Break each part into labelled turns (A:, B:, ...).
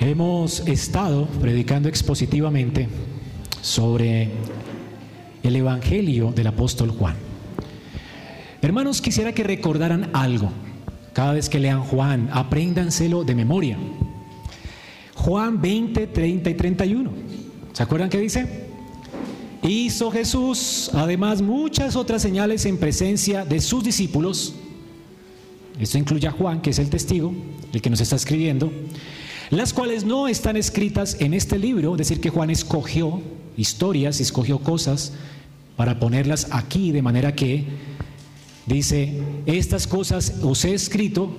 A: Hemos estado predicando expositivamente sobre el Evangelio del apóstol Juan. Hermanos, quisiera que recordaran algo. Cada vez que lean Juan, apréndanselo de memoria. Juan 20, 30 y 31. ¿Se acuerdan qué dice? Hizo Jesús además muchas otras señales en presencia de sus discípulos. Esto incluye a Juan, que es el testigo, el que nos está escribiendo, las cuales no están escritas en este libro, es decir, que Juan escogió historias, escogió cosas para ponerlas aquí, de manera que dice, estas cosas os he escrito,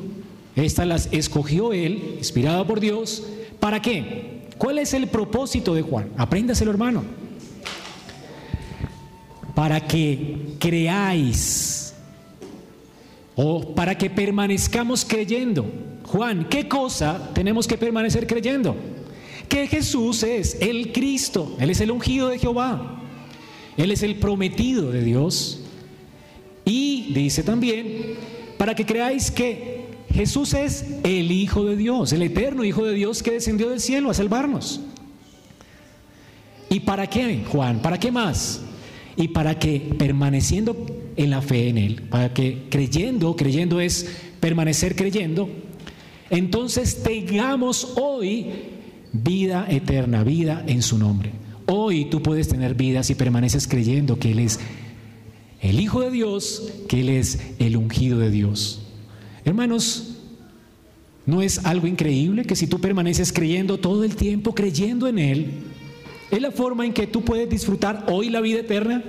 A: estas las escogió él, inspirada por Dios, ¿para qué? ¿Cuál es el propósito de Juan? Apréndaselo, hermano. Para que creáis o para que permanezcamos creyendo. Juan, ¿qué cosa tenemos que permanecer creyendo? Que Jesús es el Cristo, Él es el ungido de Jehová, Él es el prometido de Dios. Y dice también, para que creáis que Jesús es el Hijo de Dios, el eterno Hijo de Dios que descendió del cielo a salvarnos. ¿Y para qué, Juan? ¿Para qué más? Y para que permaneciendo en la fe en Él, para que creyendo, creyendo es permanecer creyendo, entonces tengamos hoy vida eterna, vida en su nombre. Hoy tú puedes tener vida si permaneces creyendo que Él es el Hijo de Dios, que Él es el ungido de Dios. Hermanos, ¿no es algo increíble que si tú permaneces creyendo todo el tiempo, creyendo en Él, es la forma en que tú puedes disfrutar hoy la vida eterna?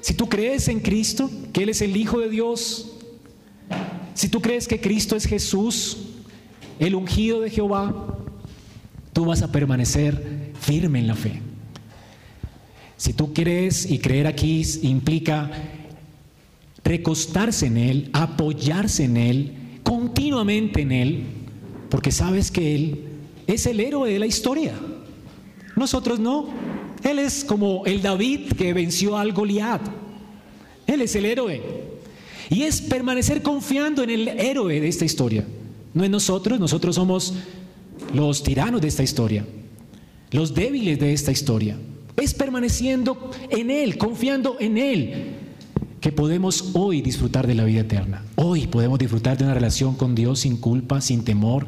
A: Si tú crees en Cristo, que Él es el Hijo de Dios, si tú crees que Cristo es Jesús, el ungido de Jehová, tú vas a permanecer firme en la fe. Si tú crees y creer aquí implica recostarse en Él, apoyarse en Él, continuamente en Él, porque sabes que Él es el héroe de la historia. Nosotros no. Él es como el David que venció al Goliat. Él es el héroe. Y es permanecer confiando en el héroe de esta historia. No en nosotros, nosotros somos los tiranos de esta historia, los débiles de esta historia. Es permaneciendo en Él, confiando en Él, que podemos hoy disfrutar de la vida eterna. Hoy podemos disfrutar de una relación con Dios sin culpa, sin temor,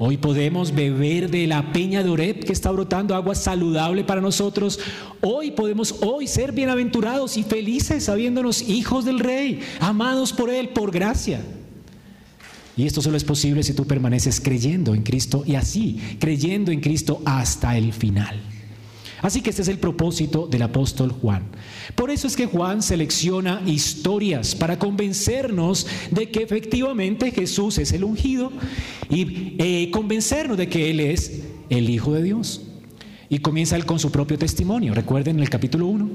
A: Hoy podemos beber de la peña de Oreb que está brotando agua saludable para nosotros. Hoy podemos hoy ser bienaventurados y felices sabiéndonos hijos del Rey, amados por Él por gracia. Y esto solo es posible si tú permaneces creyendo en Cristo y así, creyendo en Cristo hasta el final. Así que este es el propósito del apóstol Juan. Por eso es que Juan selecciona historias para convencernos de que efectivamente Jesús es el ungido y eh, convencernos de que Él es el Hijo de Dios. Y comienza él con su propio testimonio. Recuerden en el capítulo 1.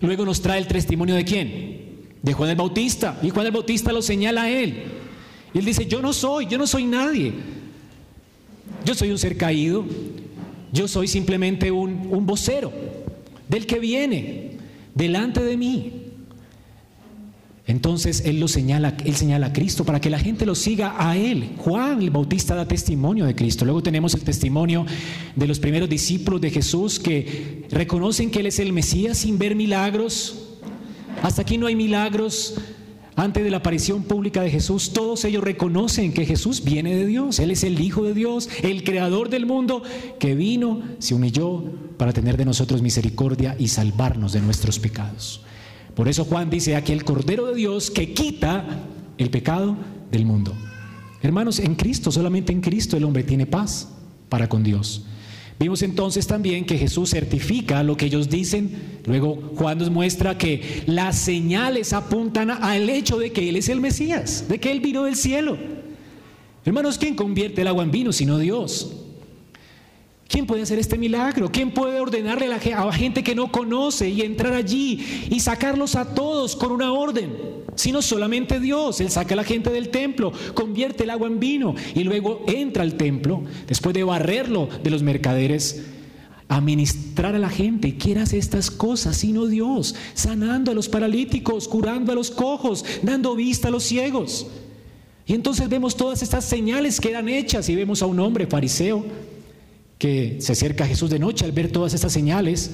A: Luego nos trae el testimonio de quién? De Juan el Bautista. Y Juan el Bautista lo señala a él. Y él dice, yo no soy, yo no soy nadie. Yo soy un ser caído, yo soy simplemente un, vocero del que viene delante de mí. Entonces él lo señala, él señala a Cristo para que la gente lo siga a él. Juan el Bautista da testimonio de Cristo. Luego tenemos el testimonio de los primeros discípulos de Jesús que reconocen que él es el Mesías sin ver milagros. Hasta aquí no hay milagros, antes de la aparición pública de Jesús, todos ellos reconocen que Jesús viene de Dios. Él es el Hijo de Dios, el Creador del mundo, que vino, se humilló para tener de nosotros misericordia y salvarnos de nuestros pecados. Por eso Juan dice aquí el Cordero de Dios que quita el pecado del mundo. Hermanos, en Cristo, solamente en Cristo el hombre tiene paz para con Dios. Vimos entonces también que Jesús certifica lo que ellos dicen. Luego Juan nos muestra que las señales apuntan al hecho de que Él es el Mesías, de que Él vino del cielo. Hermanos, ¿quién convierte el agua en vino sino Dios? ¿Quién puede hacer este milagro? ¿Quién puede ordenarle a la gente que no conoce y entrar allí y sacarlos a todos con una orden? Sino solamente Dios. Él saca a la gente del templo, convierte el agua en vino y luego entra al templo, después de barrerlo de los mercaderes, a ministrar a la gente. ¿Quién hace estas cosas sino Dios? Sanando a los paralíticos, curando a los cojos, dando vista a los ciegos. Y entonces vemos todas estas señales que eran hechas y vemos a un hombre fariseo que se acerca a Jesús de noche al ver todas estas señales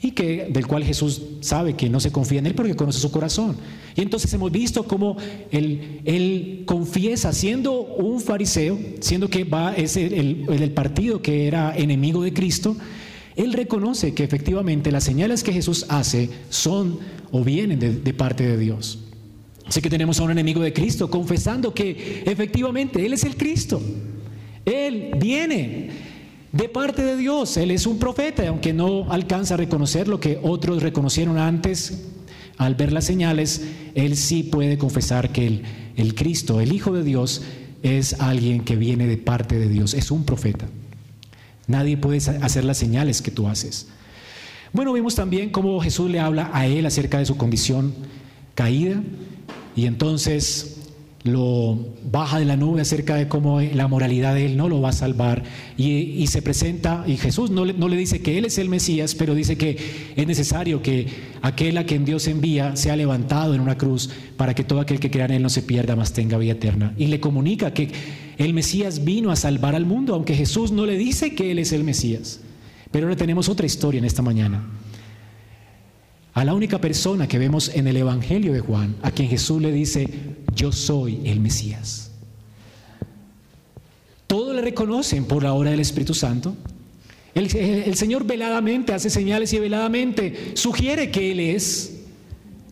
A: y que del cual Jesús sabe que no se confía en él porque conoce su corazón. Y entonces hemos visto cómo él, confiesa, siendo un fariseo, siendo que va es el, el, partido que era enemigo de Cristo, él reconoce que efectivamente las señales que Jesús hace son o vienen de, de parte de Dios. Así que tenemos a un enemigo de Cristo confesando que efectivamente Él es el Cristo. Él viene de parte de Dios. Él es un profeta, aunque no alcanza a reconocer lo que otros reconocieron antes, al ver las señales, Él sí puede confesar que el, el Cristo, el Hijo de Dios, es alguien que viene de parte de Dios, es un profeta. Nadie puede hacer las señales que tú haces. Bueno, vimos también cómo Jesús le habla a él acerca de su condición caída y entonces lo baja de la nube acerca de cómo la moralidad de él no lo va a salvar y, se presenta y Jesús no le, no le, dice que él es el Mesías, pero dice que es necesario que aquel a quien Dios envía sea levantado en una cruz para que todo aquel que crea en él no se pierda, mas tenga vida eterna. Y le comunica que el Mesías vino a salvar al mundo, aunque Jesús no le dice que él es el Mesías. Pero ahora tenemos otra historia en esta mañana a la única persona que vemos en el Evangelio de Juan, a quien Jesús le dice, yo soy el Mesías. Todos le reconocen por la obra del Espíritu Santo. El, el, Señor veladamente hace señales y veladamente sugiere que Él es,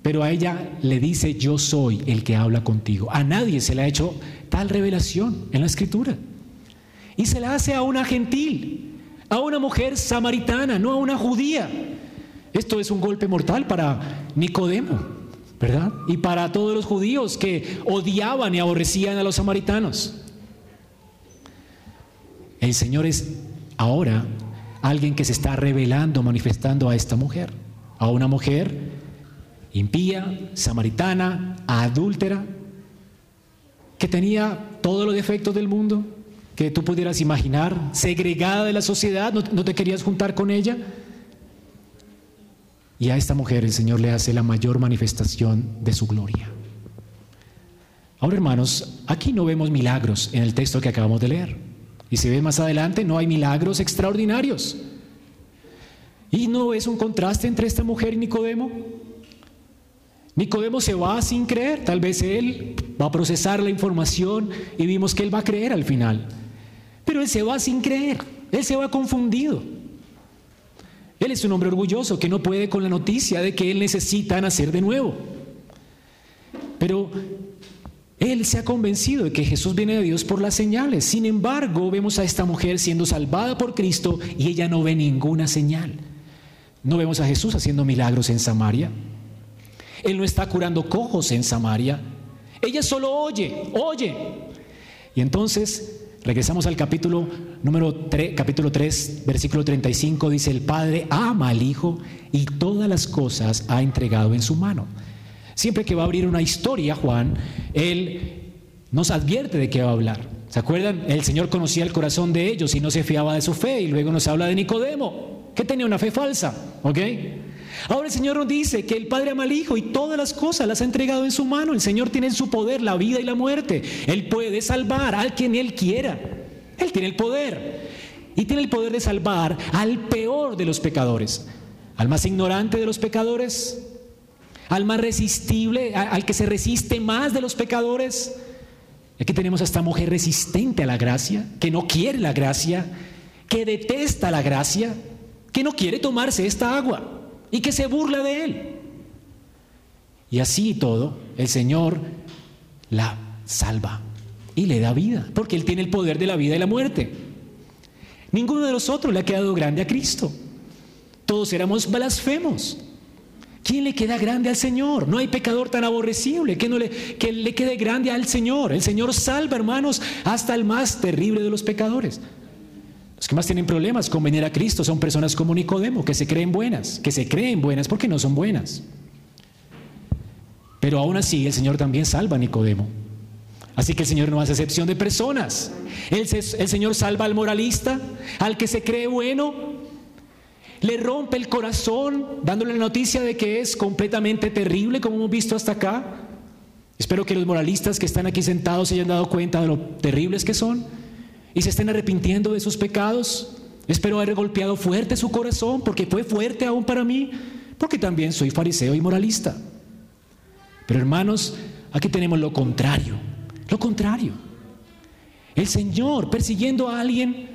A: pero a ella le dice, yo soy el que habla contigo. A nadie se le ha hecho tal revelación en la Escritura. Y se la hace a una gentil, a una mujer samaritana, no a una judía. Esto es un golpe mortal para Nicodemo, ¿verdad? Y para todos los judíos que odiaban y aborrecían a los samaritanos. El Señor es ahora alguien que se está revelando, manifestando a esta mujer, a una mujer impía, samaritana, adúltera, que tenía todos los defectos del mundo, que tú pudieras imaginar, segregada de la sociedad, no, no te querías juntar con ella. Y a esta mujer el Señor le hace la mayor manifestación de su gloria. Ahora, hermanos, aquí no vemos milagros en el texto que acabamos de leer. Y si ve más adelante, no hay milagros extraordinarios. Y no es un contraste entre esta mujer y Nicodemo. Nicodemo se va sin creer, tal vez él va a procesar la información y vimos que él va a creer al final. Pero él se va sin creer, él se va confundido. Él es un hombre orgulloso que no puede con la noticia de que él necesita nacer de nuevo. Pero él se ha convencido de que Jesús viene de Dios por las señales. Sin embargo, vemos a esta mujer siendo salvada por Cristo y ella no ve ninguna señal. No vemos a Jesús haciendo milagros en Samaria. Él no está curando cojos en Samaria. Ella solo oye, oye. Y entonces Regresamos al capítulo número 3, capítulo 3, versículo 35, dice, el Padre ama al Hijo y todas las cosas ha entregado en su mano. Siempre que va a abrir una historia, Juan, él nos advierte de qué va a hablar. ¿Se acuerdan? El Señor conocía el corazón de ellos y no se fiaba de su fe. Y luego nos habla de Nicodemo, que tenía una fe falsa. ¿Ok? Ahora el Señor nos dice que el Padre ama al Hijo y todas las cosas las ha entregado en su mano. El Señor tiene en su poder la vida y la muerte. Él puede salvar al quien Él quiera. Él tiene el poder. Y tiene el poder de salvar al peor de los pecadores. Al más ignorante de los pecadores. Al más resistible, al que se resiste más de los pecadores. Aquí tenemos a esta mujer resistente a la gracia, que no quiere la gracia, que detesta la gracia, que no quiere tomarse esta agua y que se burla de él. Y así todo, el Señor la salva y le da vida, porque Él tiene el poder de la vida y la muerte. Ninguno de nosotros le ha quedado grande a Cristo. Todos éramos blasfemos. ¿Quién le queda grande al Señor? No hay pecador tan aborrecible que, no le, que le quede grande al Señor. El Señor salva, hermanos, hasta el más terrible de los pecadores. Los que más tienen problemas con venir a Cristo son personas como Nicodemo, que se creen buenas, que se creen buenas porque no son buenas. Pero aún así el Señor también salva a Nicodemo. Así que el Señor no hace excepción de personas. El, el Señor salva al moralista, al que se cree bueno, le rompe el corazón dándole la noticia de que es completamente terrible como hemos visto hasta acá. Espero que los moralistas que están aquí sentados se hayan dado cuenta de lo terribles que son y se estén arrepintiendo de sus pecados. Espero haber golpeado fuerte su corazón porque fue fuerte aún para mí, porque también soy fariseo y moralista. Pero hermanos, aquí tenemos lo contrario, lo contrario. El Señor persiguiendo a alguien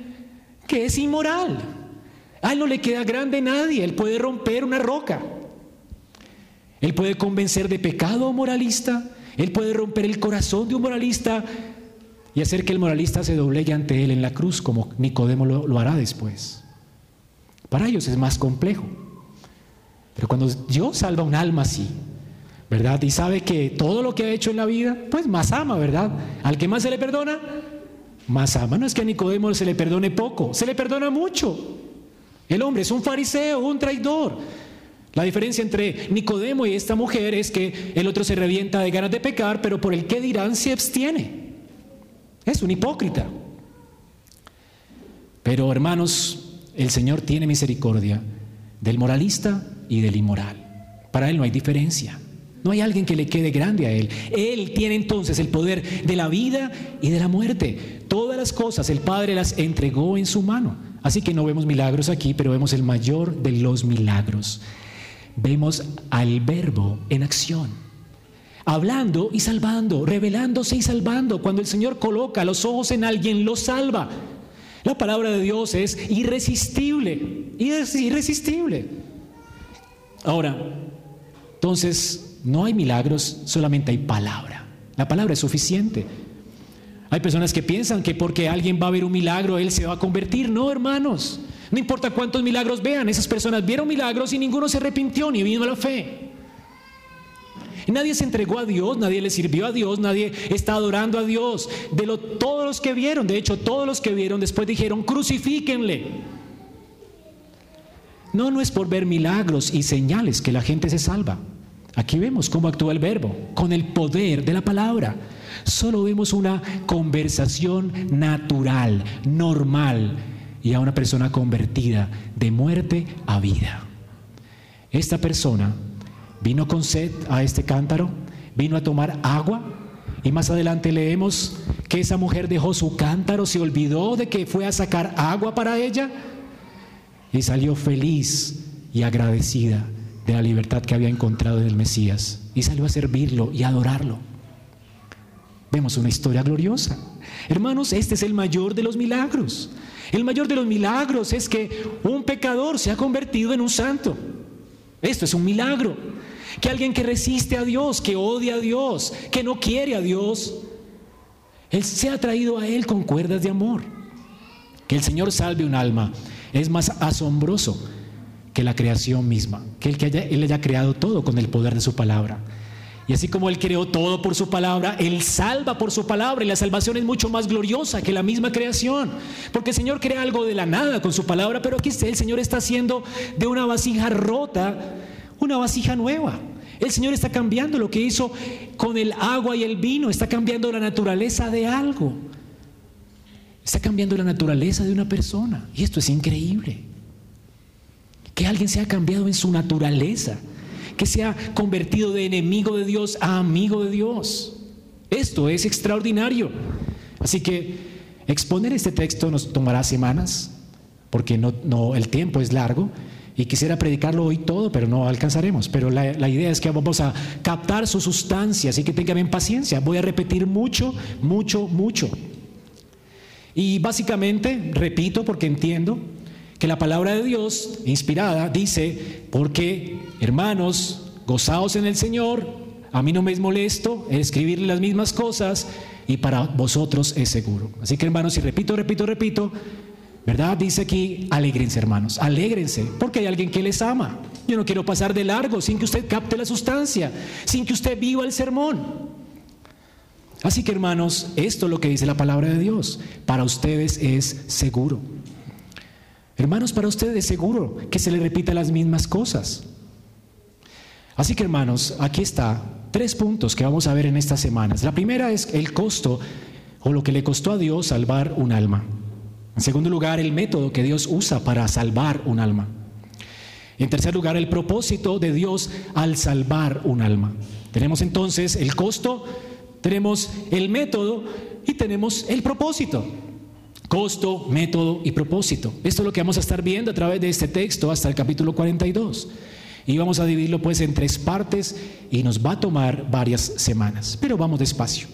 A: que es inmoral. A él no le queda grande nadie, él puede romper una roca. Él puede convencer de pecado a un moralista, él puede romper el corazón de un moralista y hacer que el moralista se doblegue ante él en la cruz, como Nicodemo lo, hará después. Para ellos es más complejo. Pero cuando Dios salva un alma así, ¿verdad? Y sabe que todo lo que ha hecho en la vida, pues más ama, ¿verdad? Al que más se le perdona, más ama. No es que a Nicodemo se le perdone poco, se le perdona mucho. El hombre es un fariseo, un traidor. La diferencia entre Nicodemo y esta mujer es que el otro se revienta de ganas de pecar, pero por el que dirán se abstiene. Es un hipócrita. Pero hermanos, el Señor tiene misericordia del moralista y del inmoral. Para Él no hay diferencia. No hay alguien que le quede grande a Él. Él tiene entonces el poder de la vida y de la muerte. Todas las cosas el Padre las entregó en su mano. Así que no vemos milagros aquí, pero vemos el mayor de los milagros. Vemos al verbo en acción, hablando y salvando, revelándose y salvando. Cuando el Señor coloca los ojos en alguien, lo salva. La palabra de Dios es irresistible, es irresistible. Ahora, entonces, no hay milagros, solamente hay palabra. La palabra es suficiente. Hay personas que piensan que porque alguien va a ver un milagro, él se va a convertir. No, hermanos. No importa cuántos milagros vean, esas personas vieron milagros y ninguno se arrepintió ni vino a la fe. Nadie se entregó a Dios, nadie le sirvió a Dios, nadie está adorando a Dios. De lo, todos los que vieron, de hecho, todos los que vieron después dijeron, crucifíquenle. No, no es por ver milagros y señales que la gente se salva. Aquí vemos cómo actúa el verbo, con el poder de la palabra. Solo vemos una conversación natural, normal, y a una persona convertida de muerte a vida. Esta persona vino con sed a este cántaro, vino a tomar agua y más adelante leemos que esa mujer dejó su cántaro, se olvidó de que fue a sacar agua para ella y salió feliz y agradecida de la libertad que había encontrado en el Mesías y salió a servirlo y a adorarlo. Vemos una historia gloriosa. Hermanos, este es el mayor de los milagros. El mayor de los milagros es que un pecador se ha convertido en un santo. Esto es un milagro. Que alguien que resiste a Dios, que odia a Dios, que no quiere a Dios, Él se ha traído a Él con cuerdas de amor. Que el Señor salve un alma es más asombroso que la creación misma, que Él, que él haya creado todo con el poder de su palabra. Y así como Él creó todo por su palabra, Él salva por su palabra y la salvación es mucho más gloriosa que la misma creación. Porque el Señor crea algo de la nada con su palabra, pero aquí el Señor está haciendo de una vasija rota una vasija nueva. El Señor está cambiando lo que hizo con el agua y el vino, está cambiando la naturaleza de algo. Está cambiando la naturaleza de una persona. Y esto es increíble. Que alguien se ha cambiado en su naturaleza que se ha convertido de enemigo de Dios a amigo de Dios. Esto es extraordinario. Así que exponer este texto nos tomará semanas, porque el tiempo es largo. Y quisiera predicarlo hoy todo, pero no alcanzaremos. Pero la, idea es que vamos a captar su sustancia, así que tengan paciencia. Voy a repetir mucho, mucho, mucho. Y básicamente, repito porque entiendo, que la palabra de Dios, inspirada, dice, porque hermanos, gozaos en el Señor, a mí no me es molesto escribirle las mismas cosas y para vosotros es seguro. Así que hermanos, y repito, repito, repito, ¿verdad? Dice aquí, alégrense hermanos, alégrense, porque hay alguien que les ama. Yo no quiero pasar de largo sin que usted capte la sustancia, sin que usted viva el sermón. Así que hermanos, esto es lo que dice la palabra de Dios. Para ustedes es seguro. Hermanos, para ustedes es seguro que se le repita las mismas cosas. Así que hermanos, aquí está tres puntos que vamos a ver en estas semanas. La primera es el costo o lo que le costó a Dios salvar un alma. En segundo lugar, el método que Dios usa para salvar un alma. En tercer lugar, el propósito de Dios al salvar un alma. Tenemos entonces el costo, tenemos el método y tenemos el propósito. Costo, método y propósito. Esto es lo que vamos a estar viendo a través de este texto hasta el capítulo 42. Y vamos a dividirlo pues en tres partes y nos va a tomar varias semanas, pero vamos despacio.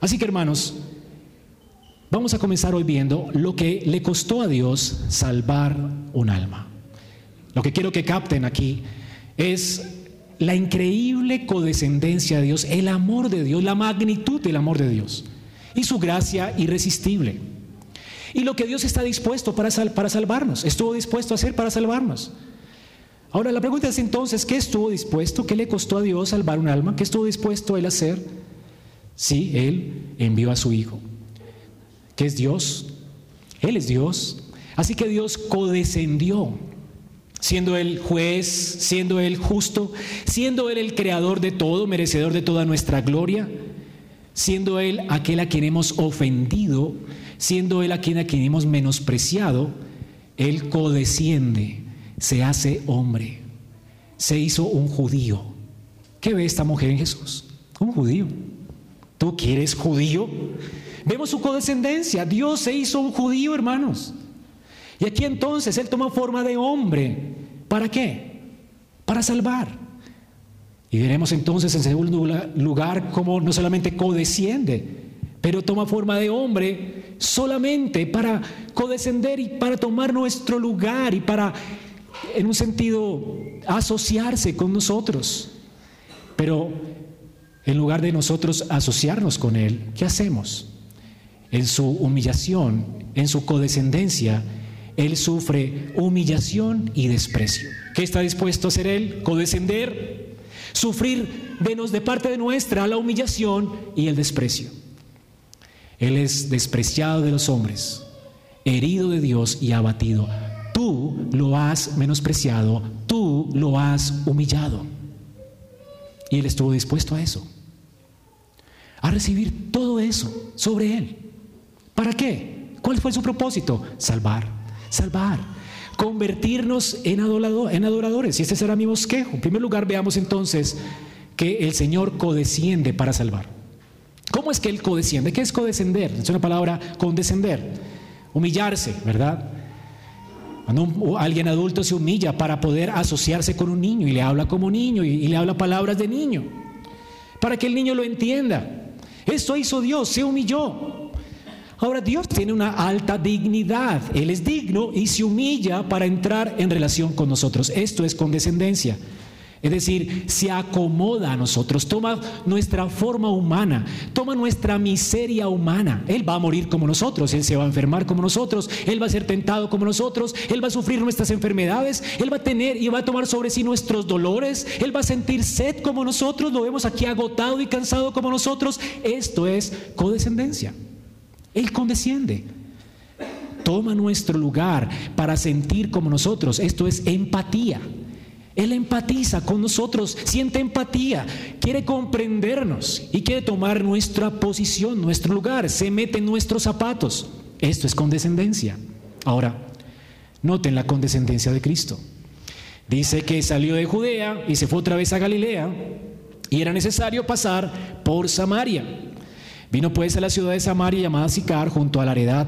A: Así que hermanos, vamos a comenzar hoy viendo lo que le costó a Dios salvar un alma. Lo que quiero que capten aquí es la increíble codescendencia de Dios, el amor de Dios, la magnitud del amor de Dios y su gracia irresistible. Y lo que Dios está dispuesto para, para salvarnos, estuvo dispuesto a hacer para salvarnos. Ahora la pregunta es entonces, ¿qué estuvo dispuesto? ¿Qué le costó a Dios salvar un alma? ¿Qué estuvo dispuesto él a hacer? Sí, él envió a su Hijo, que es Dios. Él es Dios. Así que Dios codescendió, siendo Él juez, siendo Él justo, siendo Él el creador de todo, merecedor de toda nuestra gloria, siendo Él aquel a quien hemos ofendido, siendo Él a quien hemos menospreciado, Él codesciende se hace hombre, se hizo un judío. ¿Qué ve esta mujer en Jesús? Un judío. ¿Tú quieres judío? Vemos su codescendencia. Dios se hizo un judío, hermanos. Y aquí entonces Él toma forma de hombre. ¿Para qué? Para salvar. Y veremos entonces en segundo lugar cómo no solamente codesciende, pero toma forma de hombre solamente para codescender y para tomar nuestro lugar y para en un sentido, asociarse con nosotros. Pero en lugar de nosotros asociarnos con Él, ¿qué hacemos? En su humillación, en su codescendencia, Él sufre humillación y desprecio. ¿Qué está dispuesto a hacer Él? Codescender, sufrir menos de parte de nuestra la humillación y el desprecio. Él es despreciado de los hombres, herido de Dios y abatido Tú lo has menospreciado, tú lo has humillado. Y Él estuvo dispuesto a eso, a recibir todo eso sobre Él. ¿Para qué? ¿Cuál fue su propósito? Salvar, salvar, convertirnos en, adoradores. Y ese será mi bosquejo. En primer lugar, veamos entonces que el Señor codesciende para salvar. ¿Cómo es que Él codesciende? ¿Qué es codescender? Es una palabra condescender, humillarse, ¿verdad? Cuando alguien adulto se humilla para poder asociarse con un niño y le habla como niño y, le habla palabras de niño, para que el niño lo entienda. Esto hizo Dios, se humilló. Ahora Dios tiene una alta dignidad, Él es digno y se humilla para entrar en relación con nosotros. Esto es condescendencia. Es decir, se acomoda a nosotros, toma nuestra forma humana, toma nuestra miseria humana. Él va a morir como nosotros, Él se va a enfermar como nosotros, Él va a ser tentado como nosotros, Él va a sufrir nuestras enfermedades, Él va a tener y va a tomar sobre sí nuestros dolores, Él va a sentir sed como nosotros, lo vemos aquí agotado y cansado como nosotros. Esto es codescendencia. Él condesciende. Toma nuestro lugar para sentir como nosotros. Esto es empatía. Él empatiza con nosotros, siente empatía, quiere comprendernos y quiere tomar nuestra posición, nuestro lugar, se mete en nuestros zapatos. Esto es condescendencia. Ahora, noten la condescendencia de Cristo. Dice que salió de Judea y se fue otra vez a Galilea y era necesario pasar por Samaria. Vino pues a la ciudad de Samaria llamada Sicar junto a la heredad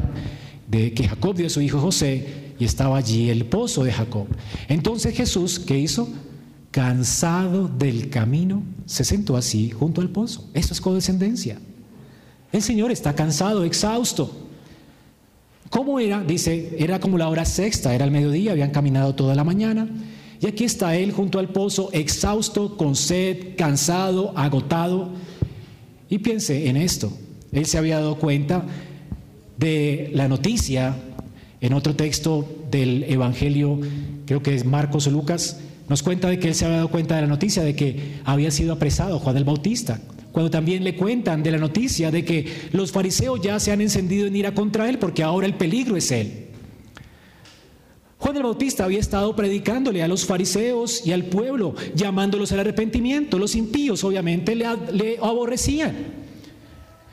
A: de que Jacob dio a su hijo José y estaba allí el pozo de Jacob. Entonces Jesús, ¿qué hizo? Cansado del camino, se sentó así junto al pozo. Eso es codescendencia. El Señor está cansado, exhausto. ¿Cómo era? Dice, era como la hora sexta, era el mediodía, habían caminado toda la mañana. Y aquí está Él junto al pozo, exhausto, con sed, cansado, agotado. Y piense en esto. Él se había dado cuenta de la noticia en otro texto del Evangelio, creo que es Marcos o Lucas, nos cuenta de que él se había dado cuenta de la noticia de que había sido apresado Juan el Bautista. Cuando también le cuentan de la noticia de que los fariseos ya se han encendido en ira contra él porque ahora el peligro es él. Juan el Bautista había estado predicándole a los fariseos y al pueblo, llamándolos al arrepentimiento. Los impíos obviamente le, aborrecían.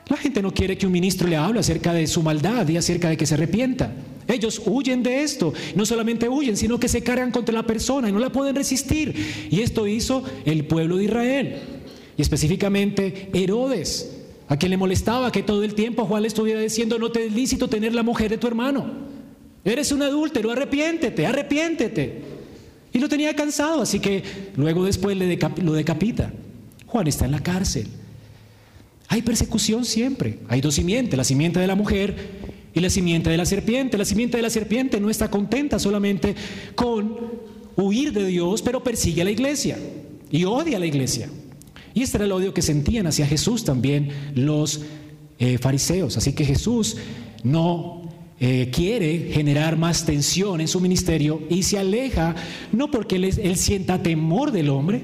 A: La gente no quiere que un ministro le hable acerca de su maldad y acerca de que se arrepienta. Ellos huyen de esto. No solamente huyen, sino que se cargan contra la persona y no la pueden resistir. Y esto hizo el pueblo de Israel. Y específicamente Herodes, a quien le molestaba que todo el tiempo Juan le estuviera diciendo, no te es lícito tener la mujer de tu hermano. Eres un adúltero, arrepiéntete, arrepiéntete. Y lo tenía cansado, así que luego después lo decapita. Juan está en la cárcel. Hay persecución siempre. Hay dos simientes, la simiente de la mujer y la simiente de la serpiente. La simiente de la serpiente no está contenta solamente con huir de Dios, pero persigue a la iglesia y odia a la iglesia. Y este era el odio que sentían hacia Jesús también los eh, fariseos. Así que Jesús no eh, quiere generar más tensión en su ministerio y se aleja, no porque él, sienta temor del hombre,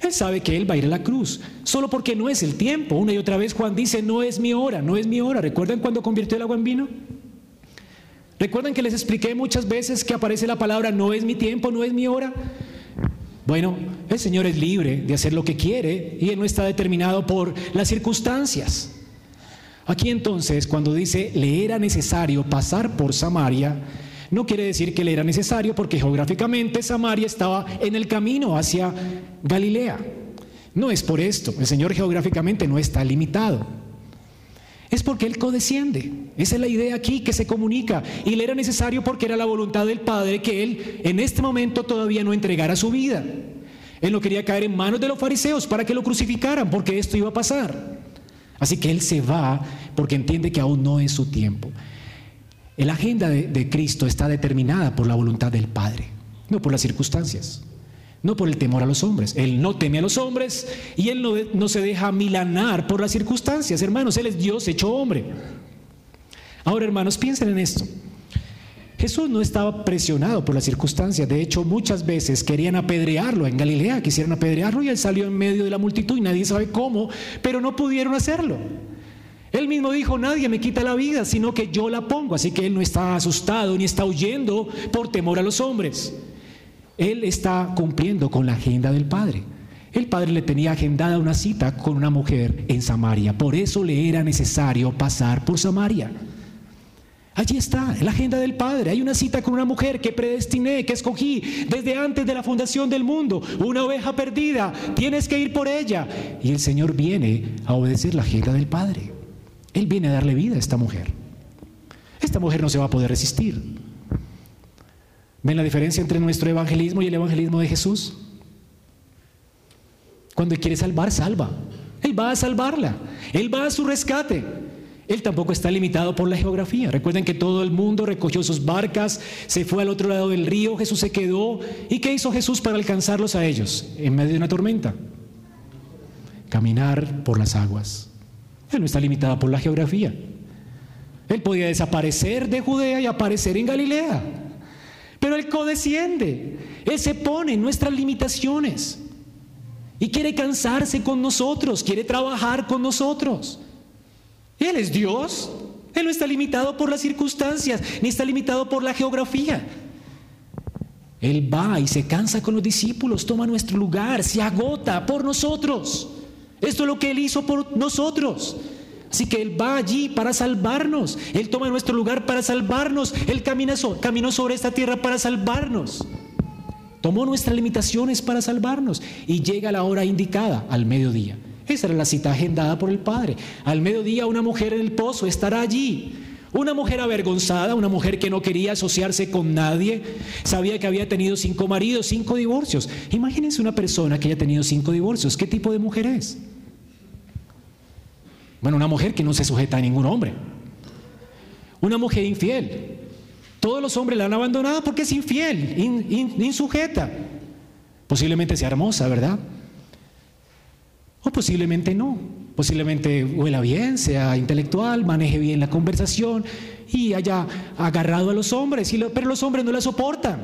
A: él sabe que él va a ir a la cruz, solo porque no es el tiempo. Una y otra vez Juan dice, no es mi hora, no es mi hora. ¿Recuerdan cuando convirtió el agua en vino? ¿Recuerdan que les expliqué muchas veces que aparece la palabra, no es mi tiempo, no es mi hora? Bueno, el Señor es libre de hacer lo que quiere y Él no está determinado por las circunstancias. Aquí entonces, cuando dice le era necesario pasar por Samaria, no quiere decir que le era necesario porque geográficamente Samaria estaba en el camino hacia Galilea. No es por esto, el Señor geográficamente no está limitado. Es porque Él codesciende. Esa es la idea aquí que se comunica. Y le era necesario porque era la voluntad del Padre que Él en este momento todavía no entregara su vida. Él no quería caer en manos de los fariseos para que lo crucificaran, porque esto iba a pasar. Así que Él se va porque entiende que aún no es su tiempo. La agenda de, Cristo está determinada por la voluntad del Padre, no por las circunstancias, no por el temor a los hombres. Él no teme a los hombres y Él no, no se deja milanar por las circunstancias, hermanos. Él es Dios hecho hombre. Ahora, hermanos, piensen en esto. Jesús no estaba presionado por las circunstancias, de hecho muchas veces querían apedrearlo en Galilea, quisieron apedrearlo y él salió en medio de la multitud y nadie sabe cómo, pero no pudieron hacerlo. Él mismo dijo, nadie me quita la vida, sino que yo la pongo, así que él no está asustado ni está huyendo por temor a los hombres. Él está cumpliendo con la agenda del Padre. El Padre le tenía agendada una cita con una mujer en Samaria, por eso le era necesario pasar por Samaria. Allí está, en la agenda del Padre. Hay una cita con una mujer que predestiné, que escogí desde antes de la fundación del mundo. Una oveja perdida, tienes que ir por ella. Y el Señor viene a obedecer la agenda del Padre. Él viene a darle vida a esta mujer. Esta mujer no se va a poder resistir. ¿Ven la diferencia entre nuestro evangelismo y el evangelismo de Jesús? Cuando quiere salvar, salva. Él va a salvarla. Él va a su rescate. Él tampoco está limitado por la geografía. Recuerden que todo el mundo recogió sus barcas, se fue al otro lado del río, Jesús se quedó. ¿Y qué hizo Jesús para alcanzarlos a ellos en medio de una tormenta? Caminar por las aguas. Él no está limitado por la geografía. Él podía desaparecer de Judea y aparecer en Galilea. Pero Él codesciende. Él se pone en nuestras limitaciones. Y quiere cansarse con nosotros, quiere trabajar con nosotros. Él es Dios. Él no está limitado por las circunstancias, ni está limitado por la geografía. Él va y se cansa con los discípulos, toma nuestro lugar, se agota por nosotros. Esto es lo que Él hizo por nosotros. Así que Él va allí para salvarnos. Él toma nuestro lugar para salvarnos. Él camina caminó sobre esta tierra para salvarnos. Tomó nuestras limitaciones para salvarnos. Y llega la hora indicada, al mediodía. Esa era la cita agendada por el Padre. Al mediodía una mujer en el pozo estará allí. Una mujer avergonzada, una mujer que no quería asociarse con nadie, sabía que había tenido cinco maridos, cinco divorcios. Imagínense una persona que haya tenido cinco divorcios. ¿Qué tipo de mujer es? Bueno, una mujer que no se sujeta a ningún hombre. Una mujer infiel. Todos los hombres la han abandonado porque es infiel, insujeta. Posiblemente sea hermosa, ¿verdad? O posiblemente no. Posiblemente huela bien, sea intelectual, maneje bien la conversación y haya agarrado a los hombres, pero los hombres no la soportan.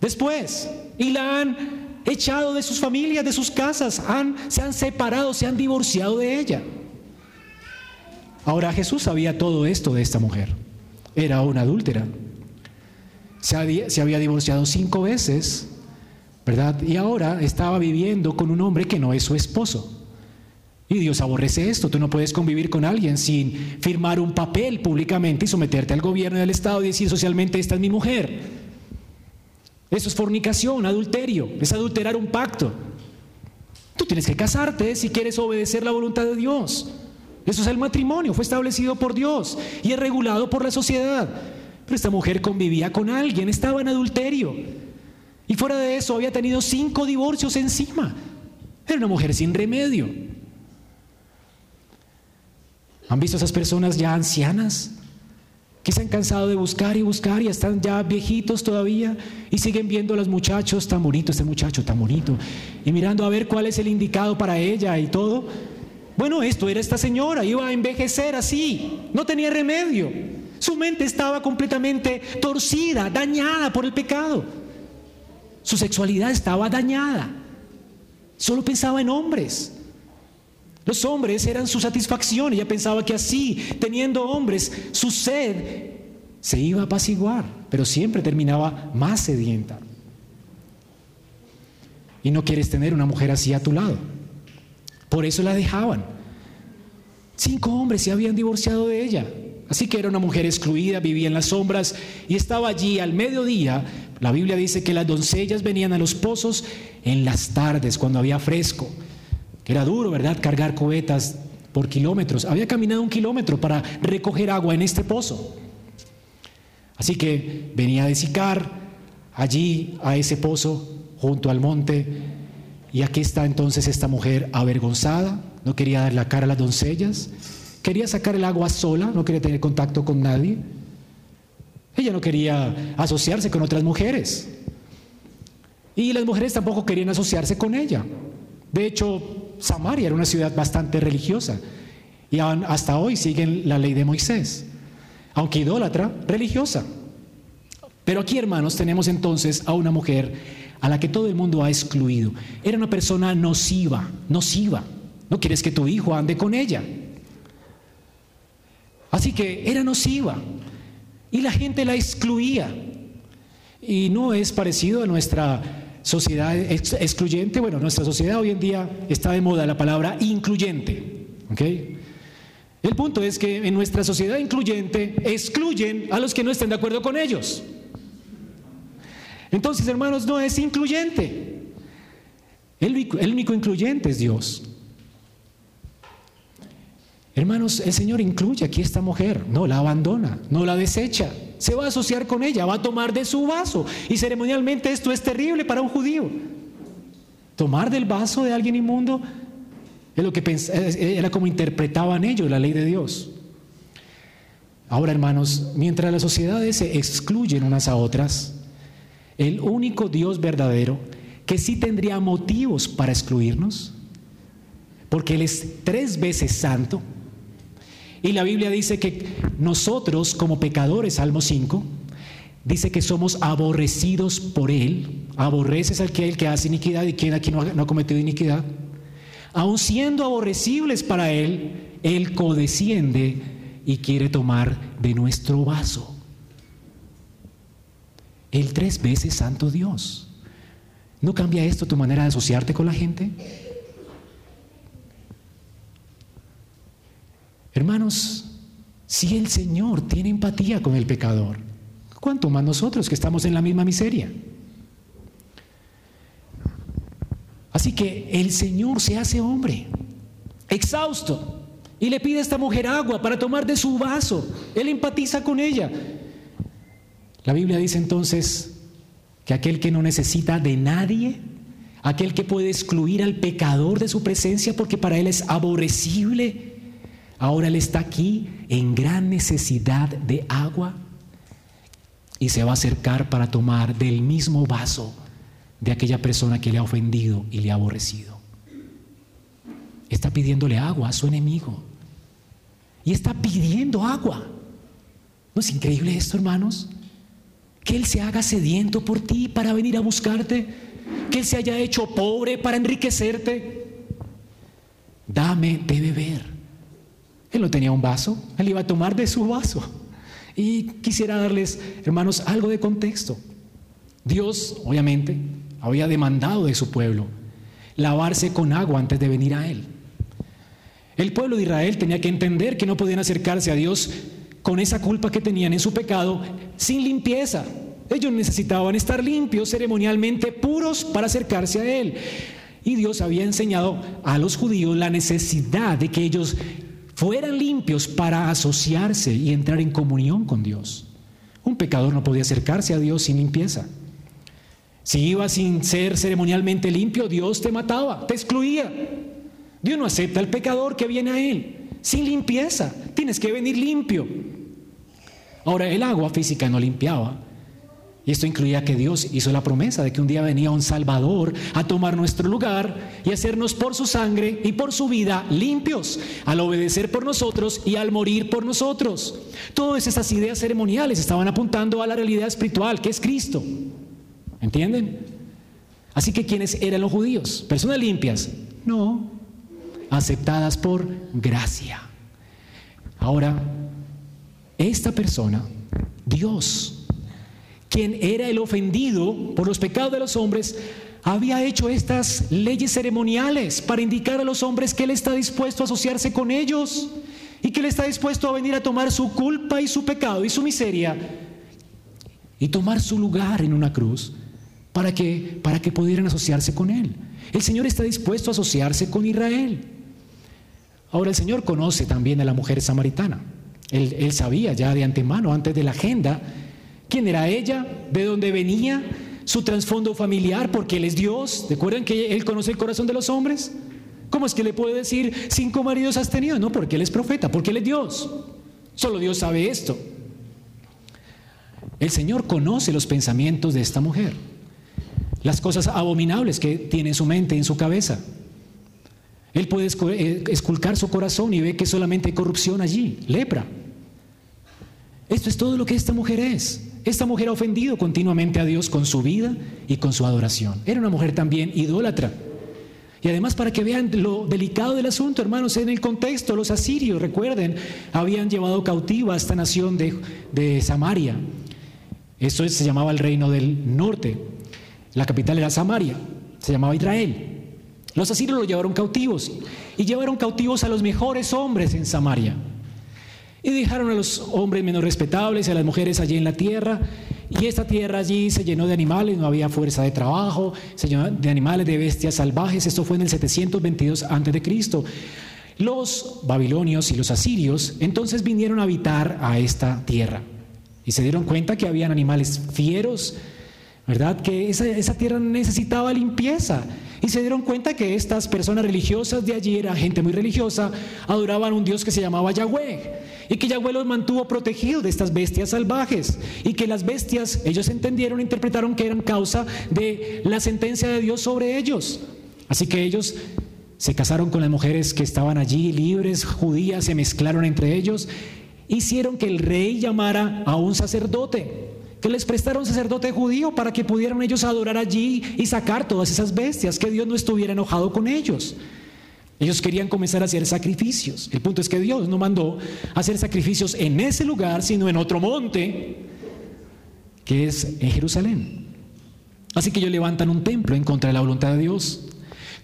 A: Después, y la han echado de sus familias, de sus casas, han, se han separado, se han divorciado de ella. Ahora Jesús sabía todo esto de esta mujer. Era una adúltera. Se había divorciado cinco veces, ¿verdad? Y ahora estaba viviendo con un hombre que no es su esposo. Y Dios aborrece esto. Tú no puedes convivir con alguien sin firmar un papel públicamente y someterte al gobierno del Estado y decir socialmente, esta es mi mujer. Eso es fornicación, adulterio, es adulterar un pacto. Tú tienes que casarte si quieres obedecer la voluntad de Dios. Eso es el matrimonio, fue establecido por Dios y es regulado por la sociedad. Pero esta mujer convivía con alguien, estaba en adulterio. Y fuera de eso había tenido cinco divorcios encima. Era una mujer sin remedio. ¿Han visto esas personas ya ancianas? Que se han cansado de buscar y buscar y están ya viejitos todavía y siguen viendo a los muchachos, tan bonito este muchacho, tan bonito, y mirando a ver cuál es el indicado para ella y todo. Bueno, esto era esta señora, iba a envejecer así, no tenía remedio. Su mente estaba completamente torcida, dañada por el pecado. Su sexualidad estaba dañada. Solo pensaba en hombres. Los hombres eran su satisfacción. Ella pensaba que así, teniendo hombres, su sed se iba a apaciguar, pero siempre terminaba más sedienta. Y no quieres tener una mujer así a tu lado. Por eso la dejaban. Cinco hombres se habían divorciado de ella. Así que era una mujer excluida, vivía en las sombras y estaba allí al mediodía. La Biblia dice que las doncellas venían a los pozos en las tardes, cuando había fresco, era duro, ¿verdad? Cargar cubetas por kilómetros. Había caminado un kilómetro para recoger agua en este pozo. Así que venía de Sicar allí a ese pozo junto al monte y aquí está entonces esta mujer avergonzada, no quería dar la cara a las doncellas, Quería sacar el agua sola, no quería tener contacto con nadie. Ella no quería asociarse con otras mujeres. Y las mujeres tampoco querían asociarse con ella. De hecho, Samaria era una ciudad bastante religiosa. Y hasta hoy siguen la ley de Moisés. Aunque idólatra, religiosa. Pero aquí, hermanos, tenemos entonces a una mujer a la que todo el mundo ha excluido. Era una persona nociva, nociva. No quieres que tu hijo ande con ella. Así que era nociva y la gente la excluía. Y no es parecido a nuestra sociedad excluyente. Bueno, nuestra sociedad hoy en día está de moda la palabra incluyente. El punto es que en nuestra sociedad incluyente excluyen a los que no estén de acuerdo con ellos. Entonces, hermanos, no es incluyente. el único incluyente es Dios. Hermanos, el Señor incluye aquí a esta mujer, no la abandona, no la desecha, se va a asociar con ella, va a tomar de su vaso. Y ceremonialmente esto es terrible para un judío. Tomar del vaso de alguien inmundo es lo que era como interpretaban ellos la ley de Dios. Ahora, hermanos, mientras las sociedades se excluyen unas a otras, el único Dios verdadero que sí tendría motivos para excluirnos, porque Él es tres veces santo, y la Biblia dice que nosotros como pecadores, Salmo 5, dice que somos aborrecidos por Él. Aborreces al que, que hace iniquidad y quien aquí no ha, no ha cometido iniquidad. Aun siendo aborrecibles para Él, Él codesciende y quiere tomar de nuestro vaso. El tres veces santo Dios. ¿No cambia esto tu manera de asociarte con la gente? Hermanos, si el Señor tiene empatía con el pecador, ¿cuánto más nosotros que estamos en la misma miseria? Así que el Señor se hace hombre, exhausto, y le pide a esta mujer agua para tomar de su vaso. Él empatiza con ella. La Biblia dice entonces que aquel que no necesita de nadie, aquel que puede excluir al pecador de su presencia porque para él es aborrecible, Ahora Él está aquí en gran necesidad de agua y se va a acercar para tomar del mismo vaso de aquella persona que le ha ofendido y le ha aborrecido. Está pidiéndole agua a su enemigo. Y está pidiendo agua. ¿No es increíble esto, hermanos? Que Él se haga sediento por ti para venir a buscarte. Que Él se haya hecho pobre para enriquecerte. Dame de beber. Él no tenía un vaso, él iba a tomar de su vaso. Y quisiera darles, hermanos, algo de contexto. Dios, obviamente, había demandado de su pueblo lavarse con agua antes de venir a Él. El pueblo de Israel tenía que entender que no podían acercarse a Dios con esa culpa que tenían en su pecado sin limpieza. Ellos necesitaban estar limpios, ceremonialmente puros para acercarse a Él. Y Dios había enseñado a los judíos la necesidad de que ellos fueran limpios para asociarse y entrar en comunión con Dios. Un pecador no podía acercarse a Dios sin limpieza. Si iba sin ser ceremonialmente limpio, Dios te mataba, te excluía. Dios no acepta al pecador que viene a Él sin limpieza. Tienes que venir limpio. Ahora, el agua física no limpiaba. Y esto incluía que Dios hizo la promesa de que un día venía un Salvador a tomar nuestro lugar y hacernos por su sangre y por su vida limpios, al obedecer por nosotros y al morir por nosotros. Todas esas ideas ceremoniales estaban apuntando a la realidad espiritual, que es Cristo. ¿Entienden? Así que ¿quiénes eran los judíos? ¿Personas limpias? No, aceptadas por gracia. Ahora, esta persona, Dios, quien era el ofendido por los pecados de los hombres, había hecho estas leyes ceremoniales para indicar a los hombres que Él está dispuesto a asociarse con ellos y que Él está dispuesto a venir a tomar su culpa y su pecado y su miseria y tomar su lugar en una cruz para que, para que pudieran asociarse con Él. El Señor está dispuesto a asociarse con Israel. Ahora el Señor conoce también a la mujer samaritana. Él, él sabía ya de antemano, antes de la agenda, quién era ella, de dónde venía, su trasfondo familiar, porque Él es Dios. ¿Recuerdan que Él conoce el corazón de los hombres? ¿Cómo es que le puede decir cinco maridos has tenido? No, porque Él es profeta, porque Él es Dios. Solo Dios sabe esto. El Señor conoce los pensamientos de esta mujer las cosas abominables que tiene en su mente, en su cabeza. Él puede eh, esculcar su corazón y ve que solamente hay corrupción allí, lepra. Esto es todo lo que esta mujer es. Esta mujer ha ofendido continuamente a Dios con su vida y con su adoración. Era una mujer también idólatra. Y además para que vean lo delicado del asunto, hermanos, en el contexto, los asirios, recuerden, habían llevado cautiva a esta nación de, de Samaria. Esto se llamaba el reino del norte. La capital era Samaria, se llamaba Israel. Los asirios lo llevaron cautivos y llevaron cautivos a los mejores hombres en Samaria. Y dejaron a los hombres menos respetables y a las mujeres allí en la tierra. Y esta tierra allí se llenó de animales, no había fuerza de trabajo, se llenó de animales, de bestias salvajes. Esto fue en el 722 a.C. Los babilonios y los asirios entonces vinieron a habitar a esta tierra. Y se dieron cuenta que habían animales fieros, ¿verdad? Que esa, tierra necesitaba limpieza. Y se dieron cuenta que estas personas religiosas de allí, era gente muy religiosa, adoraban un Dios que se llamaba Yahweh. Y que Yahweh los mantuvo protegidos de estas bestias salvajes. Y que las bestias, ellos entendieron, interpretaron que eran causa de la sentencia de Dios sobre ellos. Así que ellos se casaron con las mujeres que estaban allí, libres, judías, se mezclaron entre ellos. Hicieron que el rey llamara a un sacerdote que les prestara un sacerdote judío para que pudieran ellos adorar allí y sacar todas esas bestias, que Dios no estuviera enojado con ellos. Ellos querían comenzar a hacer sacrificios. El punto es que Dios no mandó hacer sacrificios en ese lugar, sino en otro monte, que es en Jerusalén. Así que ellos levantan un templo en contra de la voluntad de Dios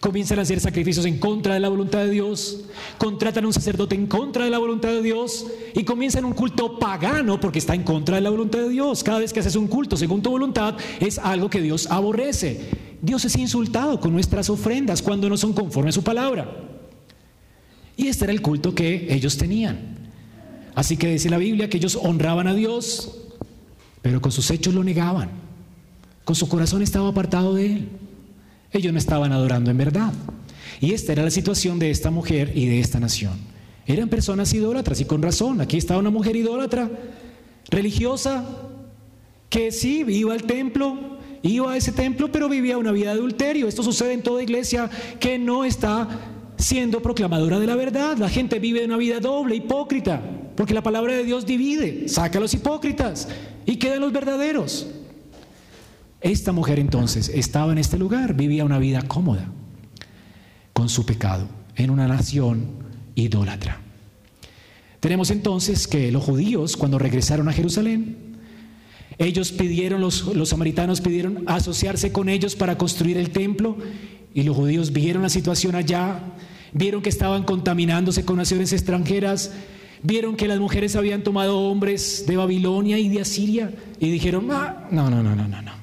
A: comienzan a hacer sacrificios en contra de la voluntad de Dios, contratan a un sacerdote en contra de la voluntad de Dios y comienzan un culto pagano porque está en contra de la voluntad de Dios. Cada vez que haces un culto según tu voluntad es algo que Dios aborrece. Dios es insultado con nuestras ofrendas cuando no son conforme a su palabra. Y este era el culto que ellos tenían. Así que dice la Biblia que ellos honraban a Dios, pero con sus hechos lo negaban. Con su corazón estaba apartado de Él. Ellos no estaban adorando en verdad. Y esta era la situación de esta mujer y de esta nación. Eran personas idólatras y con razón. Aquí estaba una mujer idólatra, religiosa, que sí iba al templo, iba a ese templo, pero vivía una vida de adulterio. Esto sucede en toda iglesia que no está siendo proclamadora de la verdad. La gente vive una vida doble, hipócrita, porque la palabra de Dios divide, saca a los hipócritas y quedan los verdaderos. Esta mujer entonces estaba en este lugar, vivía una vida cómoda con su pecado en una nación idólatra. Tenemos entonces que los judíos cuando regresaron a Jerusalén, ellos pidieron, los, samaritanos pidieron asociarse con ellos para construir el templo y los judíos vieron la situación allá vieron que estaban contaminándose con naciones extranjeras, vieron que las mujeres habían tomado hombres de Babilonia y de Asiria y dijeron, ah, no, no, no, no, no, no.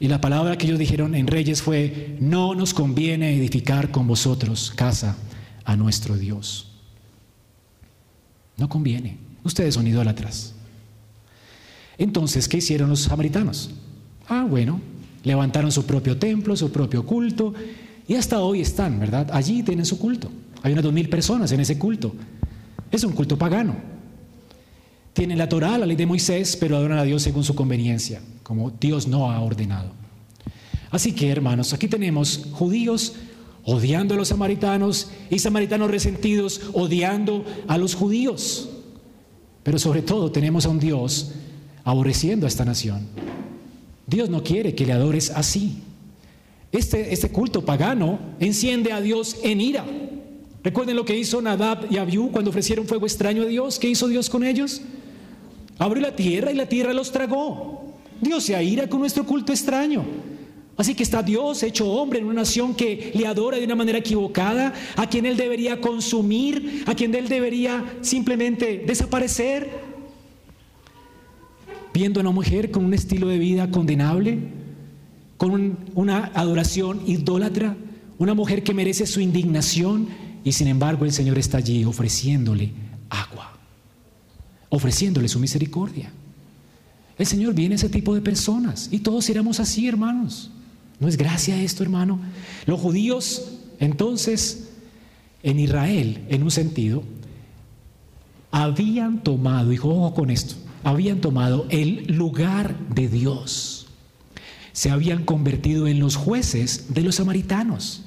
A: Y la palabra que ellos dijeron en Reyes fue, no nos conviene edificar con vosotros casa a nuestro Dios. No conviene. Ustedes son idólatras. Entonces, ¿qué hicieron los samaritanos? Ah, bueno, levantaron su propio templo, su propio culto, y hasta hoy están, ¿verdad? Allí tienen su culto. Hay unas dos mil personas en ese culto. Es un culto pagano. Tienen la Torah, la ley de Moisés, pero adoran a Dios según su conveniencia, como Dios no ha ordenado. Así que, hermanos, aquí tenemos judíos odiando a los samaritanos y samaritanos resentidos odiando a los judíos. Pero sobre todo tenemos a un Dios aborreciendo a esta nación. Dios no quiere que le adores así. Este, este culto pagano enciende a Dios en ira. Recuerden lo que hizo Nadab y Abiú cuando ofrecieron fuego extraño a Dios. ¿Qué hizo Dios con ellos? Abrió la tierra y la tierra los tragó. Dios se aira con nuestro culto extraño. Así que está Dios hecho hombre en una nación que le adora de una manera equivocada, a quien Él debería consumir, a quien Él debería simplemente desaparecer. Viendo a una mujer con un estilo de vida condenable, con una adoración idólatra, una mujer que merece su indignación y sin embargo el Señor está allí ofreciéndole agua, ofreciéndole su misericordia. El Señor viene ese tipo de personas y todos éramos así, hermanos. ¿No es gracia esto, hermano? Los judíos, entonces, en Israel, en un sentido, habían tomado, hijo, ojo con esto, habían tomado el lugar de Dios. Se habían convertido en los jueces de los samaritanos.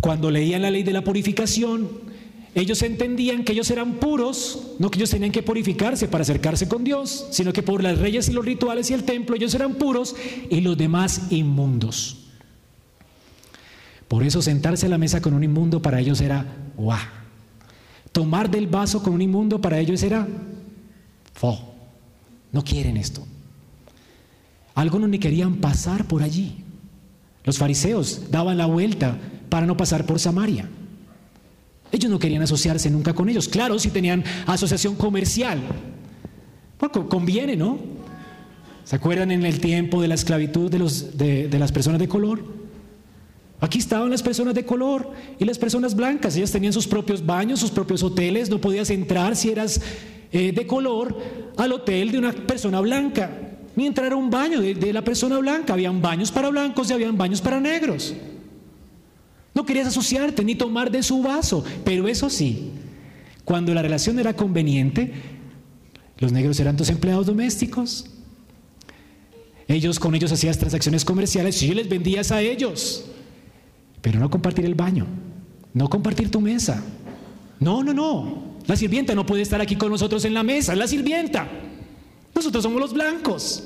A: Cuando leían la ley de la purificación, ellos entendían que ellos eran puros, no que ellos tenían que purificarse para acercarse con Dios, sino que por las reyes y los rituales y el templo ellos eran puros y los demás inmundos. Por eso sentarse a la mesa con un inmundo para ellos era guau. Tomar del vaso con un inmundo para ellos era fo. No quieren esto. Algunos ni querían pasar por allí. Los fariseos daban la vuelta para no pasar por Samaria. Ellos no querían asociarse nunca con ellos. Claro, si tenían asociación comercial. conviene, ¿no? ¿Se acuerdan en el tiempo de la esclavitud de, las personas de color? Aquí estaban las personas de color y las personas blancas. Ellas tenían sus propios baños, sus propios hoteles. No podías entrar si eras eh, de color al hotel de una persona blanca, ni entrar a un baño de, de la persona blanca. Habían baños para blancos y habían baños para negros. No querías asociarte ni tomar de su vaso. Pero eso sí, cuando la relación era conveniente, los negros eran tus empleados domésticos. Ellos con ellos hacías transacciones comerciales y les vendías a ellos. Pero no compartir el baño, no compartir tu mesa. No, no, no. La sirvienta no puede estar aquí con nosotros en la mesa, la sirvienta. Nosotros somos los blancos.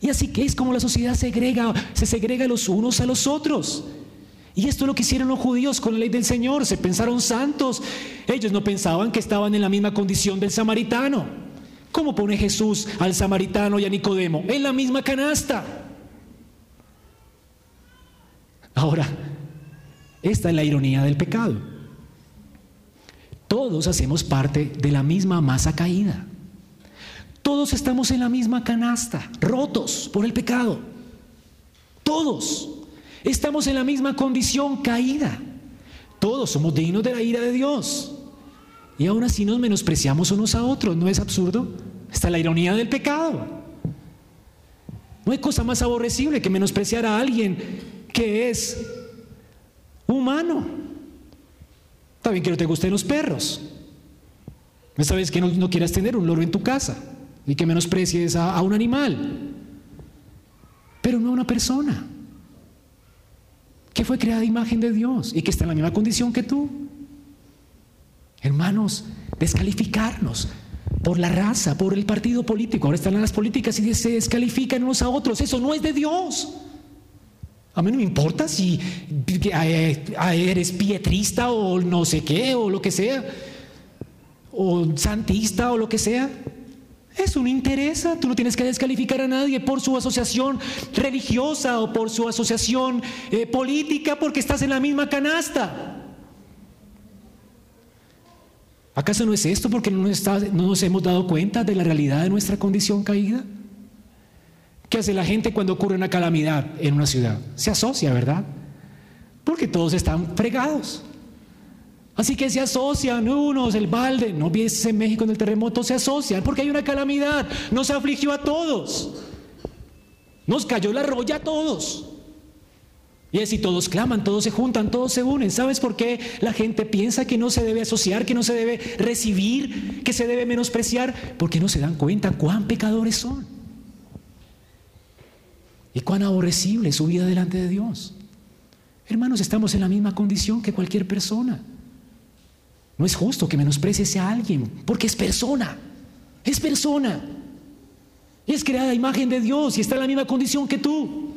A: Y así que es como la sociedad segrega, se segrega los unos a los otros. Y esto es lo que hicieron los judíos con la ley del Señor. Se pensaron santos. Ellos no pensaban que estaban en la misma condición del samaritano. ¿Cómo pone Jesús al samaritano y a Nicodemo? En la misma canasta. Ahora, esta es la ironía del pecado. Todos hacemos parte de la misma masa caída. Todos estamos en la misma canasta, rotos por el pecado. Todos. Estamos en la misma condición caída. Todos somos dignos de la ira de Dios. Y aún así nos menospreciamos unos a otros. ¿No es absurdo? Está la ironía del pecado. No hay cosa más aborrecible que menospreciar a alguien que es humano. Está bien que no te gusten los perros. Esta vez que no, quieras tener un loro en tu casa y que menosprecies a, a un animal, pero no a una persona que fue creada imagen de Dios y que está en la misma condición que tú. Hermanos, descalificarnos por la raza, por el partido político. Ahora están las políticas y se descalifican unos a otros. Eso no es de Dios. A mí no me importa si eres pietrista o no sé qué, o lo que sea, o santista o lo que sea. Eso no interesa. Tú no tienes que descalificar a nadie por su asociación religiosa o por su asociación eh, política porque estás en la misma canasta. ¿Acaso no es esto porque no nos hemos dado cuenta de la realidad de nuestra condición caída? ¿Qué hace la gente cuando ocurre una calamidad en una ciudad? Se asocia, ¿verdad? Porque todos están fregados. Así que se asocian unos, el balde, no vieses en México en el terremoto, se asocian porque hay una calamidad, nos afligió a todos, nos cayó la roya a todos. Y así todos claman, todos se juntan, todos se unen. ¿Sabes por qué la gente piensa que no se debe asociar, que no se debe recibir, que se debe menospreciar? Porque no se dan cuenta cuán pecadores son. Y cuán aborrecible es su vida delante de Dios. Hermanos, estamos en la misma condición que cualquier persona. No es justo que menosprecies a alguien, porque es persona, es persona. Es creada a imagen de Dios y está en la misma condición que tú.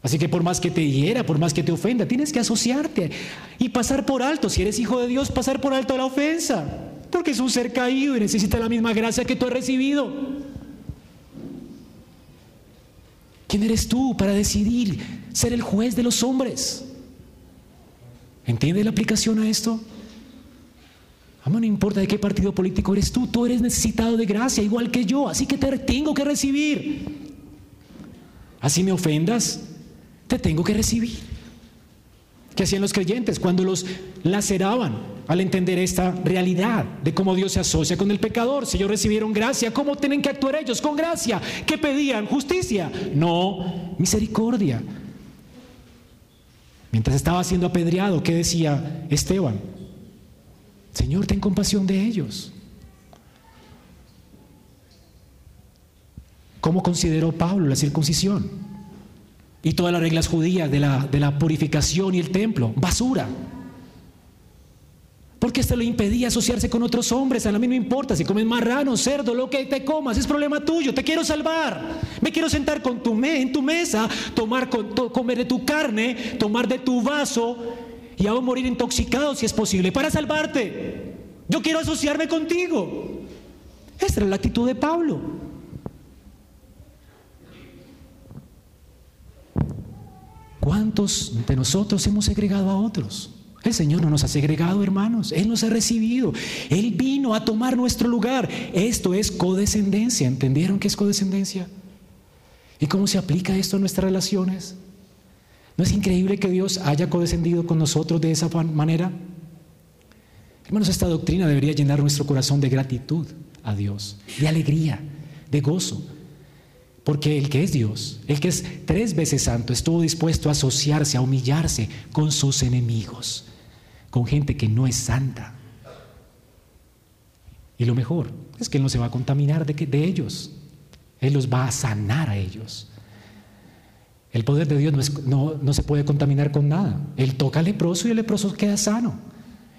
A: Así que por más que te hiera, por más que te ofenda, tienes que asociarte y pasar por alto. Si eres hijo de Dios, pasar por alto la ofensa. Porque es un ser caído y necesita la misma gracia que tú has recibido. ¿Quién eres tú para decidir ser el juez de los hombres? ¿Entiende la aplicación a esto? A no importa de qué partido político eres tú, tú eres necesitado de gracia, igual que yo, así que te tengo que recibir. Así me ofendas, te tengo que recibir. ¿Qué hacían los creyentes cuando los laceraban al entender esta realidad de cómo Dios se asocia con el pecador? Si ellos recibieron gracia, ¿cómo tienen que actuar ellos con gracia? ¿Qué pedían? Justicia. No, misericordia. Mientras estaba siendo apedreado, ¿qué decía Esteban? Señor, ten compasión de ellos. ¿Cómo consideró Pablo la circuncisión? Y todas las reglas judías de la, de la purificación y el templo, basura. Porque esto le impedía asociarse con otros hombres. A mí no importa si comes marrano, cerdo, lo que te comas, es problema tuyo. Te quiero salvar. Me quiero sentar con tu me, en tu mesa, tomar, comer de tu carne, tomar de tu vaso y aún morir intoxicado si es posible, para salvarte. Yo quiero asociarme contigo. Esta era la actitud de Pablo. ¿Cuántos de nosotros hemos segregado a otros? El Señor no nos ha segregado, hermanos. Él nos ha recibido. Él vino a tomar nuestro lugar. Esto es codescendencia. ¿Entendieron qué es codescendencia? ¿Y cómo se aplica esto a nuestras relaciones? ¿No es increíble que Dios haya codescendido con nosotros de esa manera? Hermanos, esta doctrina debería llenar nuestro corazón de gratitud a Dios, de alegría, de gozo. Porque el que es Dios, el que es tres veces santo, estuvo dispuesto a asociarse, a humillarse con sus enemigos, con gente que no es santa. Y lo mejor es que Él no se va a contaminar de, de ellos. Él los va a sanar a ellos. El poder de Dios no, no, se puede contaminar con nada. Él toca al leproso y el leproso queda sano.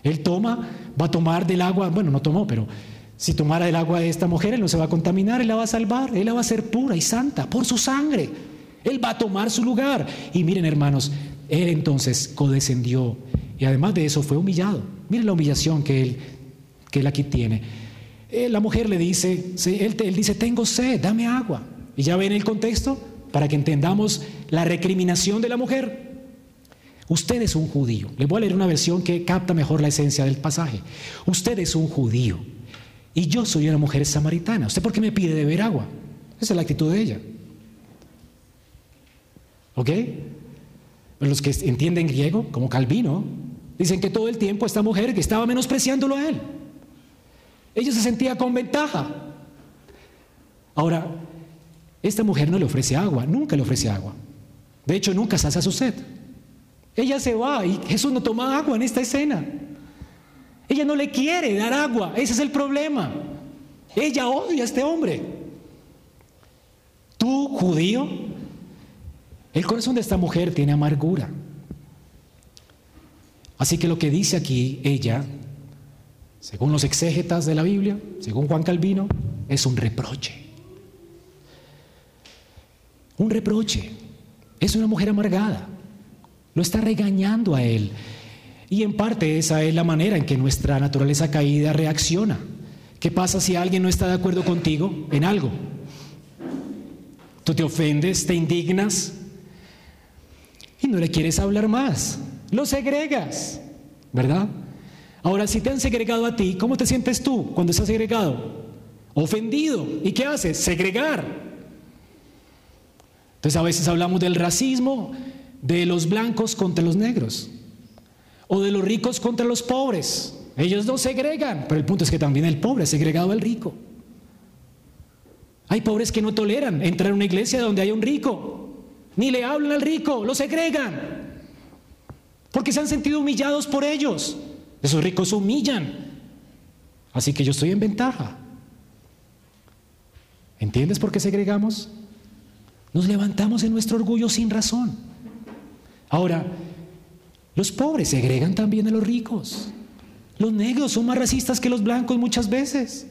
A: Él toma, va a tomar del agua, bueno, no tomó, pero si tomara el agua de esta mujer, Él no se va a contaminar, Él la va a salvar, Él la va a hacer pura y santa por su sangre. Él va a tomar su lugar. Y miren, hermanos, Él entonces codescendió y además de eso fue humillado. Miren la humillación que Él, que aquí tiene. Eh, la mujer le dice, él, dice, tengo sed, dame agua. Y ya ven el contexto, para que entendamos la recriminación de la mujer. Usted es un judío. Le voy a leer una versión que capta mejor la esencia del pasaje. Usted es un judío y yo soy una mujer samaritana. ¿Usted por qué me pide beber agua? Esa es la actitud de ella. ¿Ok? Los que entienden griego, como Calvino, dicen que todo el tiempo esta mujer que estaba menospreciándolo a él. Ella se sentía con ventaja. Ahora, esta mujer no le ofrece agua, nunca le ofrece agua. De hecho, nunca sacia su sed. Ella se va y Jesús no toma agua en esta escena. Ella no le quiere dar agua, ese es el problema. Ella odia a este hombre. Tú, judío, el corazón de esta mujer tiene amargura. Así que lo que dice aquí ella, según los exégetas de la Biblia, según Juan Calvino, es un reproche. Un reproche. Es una mujer amargada. Lo está regañando a él. Y en parte esa es la manera en que nuestra naturaleza caída reacciona. ¿Qué pasa si alguien no está de acuerdo contigo en algo? Tú te ofendes, te indignas y no le quieres hablar más. Lo segregas, ¿verdad? Ahora, si te han segregado a ti, ¿cómo te sientes tú cuando estás segregado? Ofendido. ¿Y qué haces? Segregar. Entonces a veces hablamos del racismo de los blancos contra los negros o de los ricos contra los pobres. Ellos no segregan, pero el punto es que también el pobre es segregado al rico. Hay pobres que no toleran entrar a una iglesia donde hay un rico, ni le hablan al rico, lo segregan, porque se han sentido humillados por ellos. Esos ricos humillan, así que yo estoy en ventaja. ¿Entiendes por qué segregamos? Nos levantamos en nuestro orgullo sin razón. Ahora, los pobres segregan también a los ricos. Los negros son más racistas que los blancos muchas veces.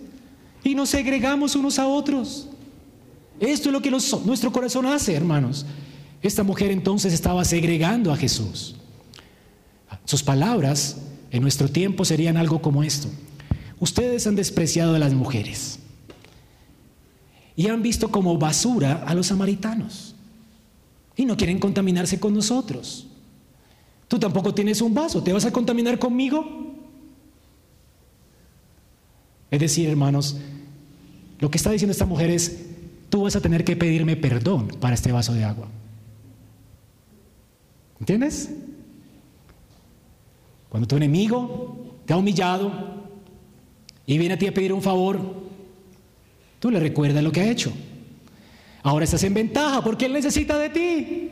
A: Y nos segregamos unos a otros. Esto es lo que nuestro corazón hace, hermanos. Esta mujer entonces estaba segregando a Jesús. Sus palabras en nuestro tiempo serían algo como esto. Ustedes han despreciado a las mujeres y han visto como basura a los samaritanos y no quieren contaminarse con nosotros. Tú tampoco tienes un vaso, ¿te vas a contaminar conmigo? Es decir, hermanos, lo que está diciendo esta mujer es, tú vas a tener que pedirme perdón para este vaso de agua. ¿Entiendes? Cuando tu enemigo te ha humillado y viene a ti a pedir un favor, tú le recuerdas lo que ha hecho. Ahora estás en ventaja porque Él necesita de ti.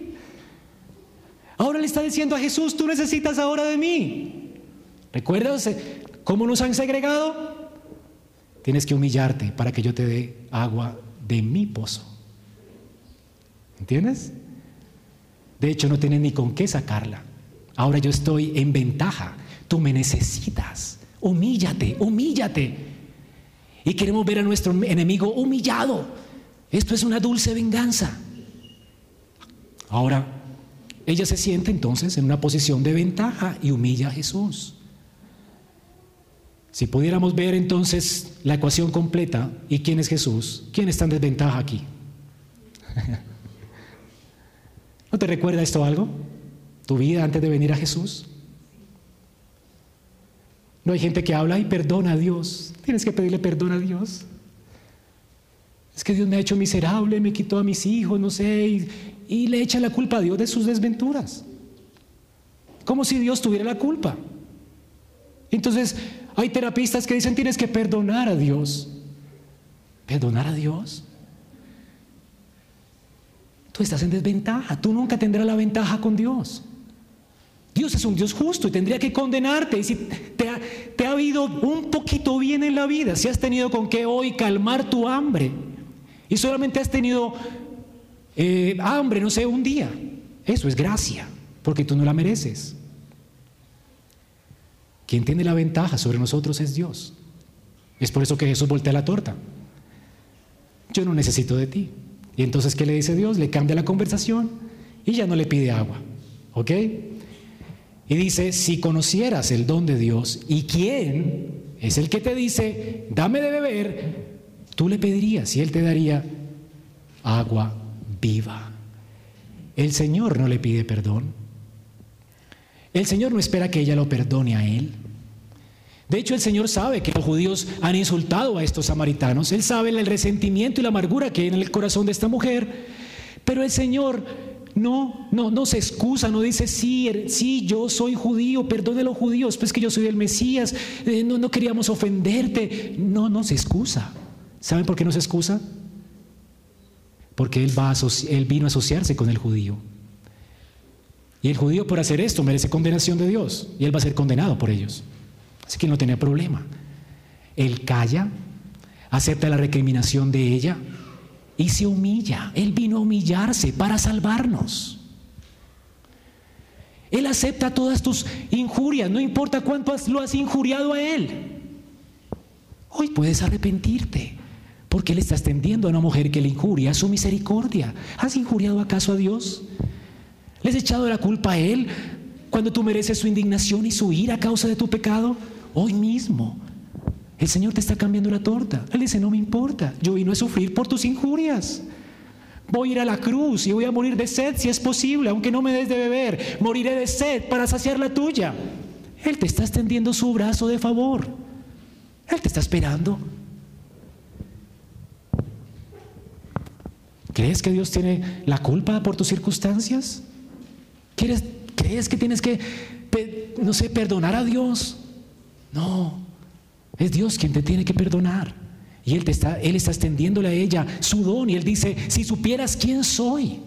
A: Ahora le está diciendo a Jesús, tú necesitas ahora de mí. ¿Recuerdas cómo nos han segregado? Tienes que humillarte para que yo te dé agua de mi pozo. ¿Entiendes? De hecho, no tienes ni con qué sacarla. Ahora yo estoy en ventaja. Tú me necesitas. Humíllate, humíllate. Y queremos ver a nuestro enemigo humillado. Esto es una dulce venganza. Ahora, ella se siente entonces en una posición de ventaja y humilla a Jesús. Si pudiéramos ver entonces la ecuación completa y quién es Jesús, ¿quién está en desventaja aquí? ¿No te recuerda esto algo? ¿Tu vida antes de venir a Jesús? No hay gente que habla y perdona a Dios. Tienes que pedirle perdón a Dios. Es que Dios me ha hecho miserable, me quitó a mis hijos, no sé, y, le echa la culpa a Dios de sus desventuras. Como si Dios tuviera la culpa. Entonces, hay terapistas que dicen tienes que perdonar a Dios. ¿Perdonar a Dios? Tú estás en desventaja. Tú nunca tendrás la ventaja con Dios. Dios es un Dios justo y tendría que condenarte. Y si te ha, te ha habido un poquito bien en la vida, si has tenido con qué hoy calmar tu hambre y solamente has tenido eh, hambre, no sé, un día, eso es gracia, porque tú no la mereces. Quien tiene la ventaja sobre nosotros es Dios. Es por eso que Jesús voltea la torta. Yo no necesito de ti. Y entonces, ¿qué le dice Dios? Le cambia la conversación y ya no le pide agua. ¿Ok? Y dice, si conocieras el don de Dios y quién es el que te dice, dame de beber, tú le pedirías y él te daría agua viva. El Señor no le pide perdón, el Señor no espera que ella lo perdone a él. De hecho, el Señor sabe que los judíos han insultado a estos samaritanos. Él sabe el resentimiento y la amargura que hay en el corazón de esta mujer. Pero el Señor no, no, no se excusa, no dice, sí, er, sí, yo soy judío, perdone a los judíos, pues que yo soy el Mesías, eh, no, no queríamos ofenderte. No, no se excusa. ¿Saben por qué no se excusa? Porque él, va él vino a asociarse con el judío. Y el judío por hacer esto merece condenación de Dios y él va a ser condenado por ellos. Así que no tenía problema. Él calla, acepta la recriminación de ella y se humilla. Él vino a humillarse para salvarnos. Él acepta todas tus injurias, no importa cuánto lo has injuriado a Él. Hoy puedes arrepentirte, porque Él está extendiendo a una mujer que le injuria su misericordia. ¿Has injuriado acaso a Dios? ¿Le has echado la culpa a Él cuando tú mereces su indignación y su ira a causa de tu pecado? Hoy mismo El Señor te está cambiando la torta. Él dice, no me importa, yo vino a sufrir por tus injurias. Voy a ir a la cruz y voy a morir de sed si es posible, aunque no me des de beber. Moriré de sed para saciar la tuya. Él te está extendiendo su brazo de favor. Él te está esperando. ¿Crees que Dios tiene la culpa por tus circunstancias? ¿Crees que tienes que, no sé, perdonar a Dios? No, es Dios quien te tiene que perdonar. Y Él, te está, él está extendiéndole a ella su don y Él dice, si supieras quién soy.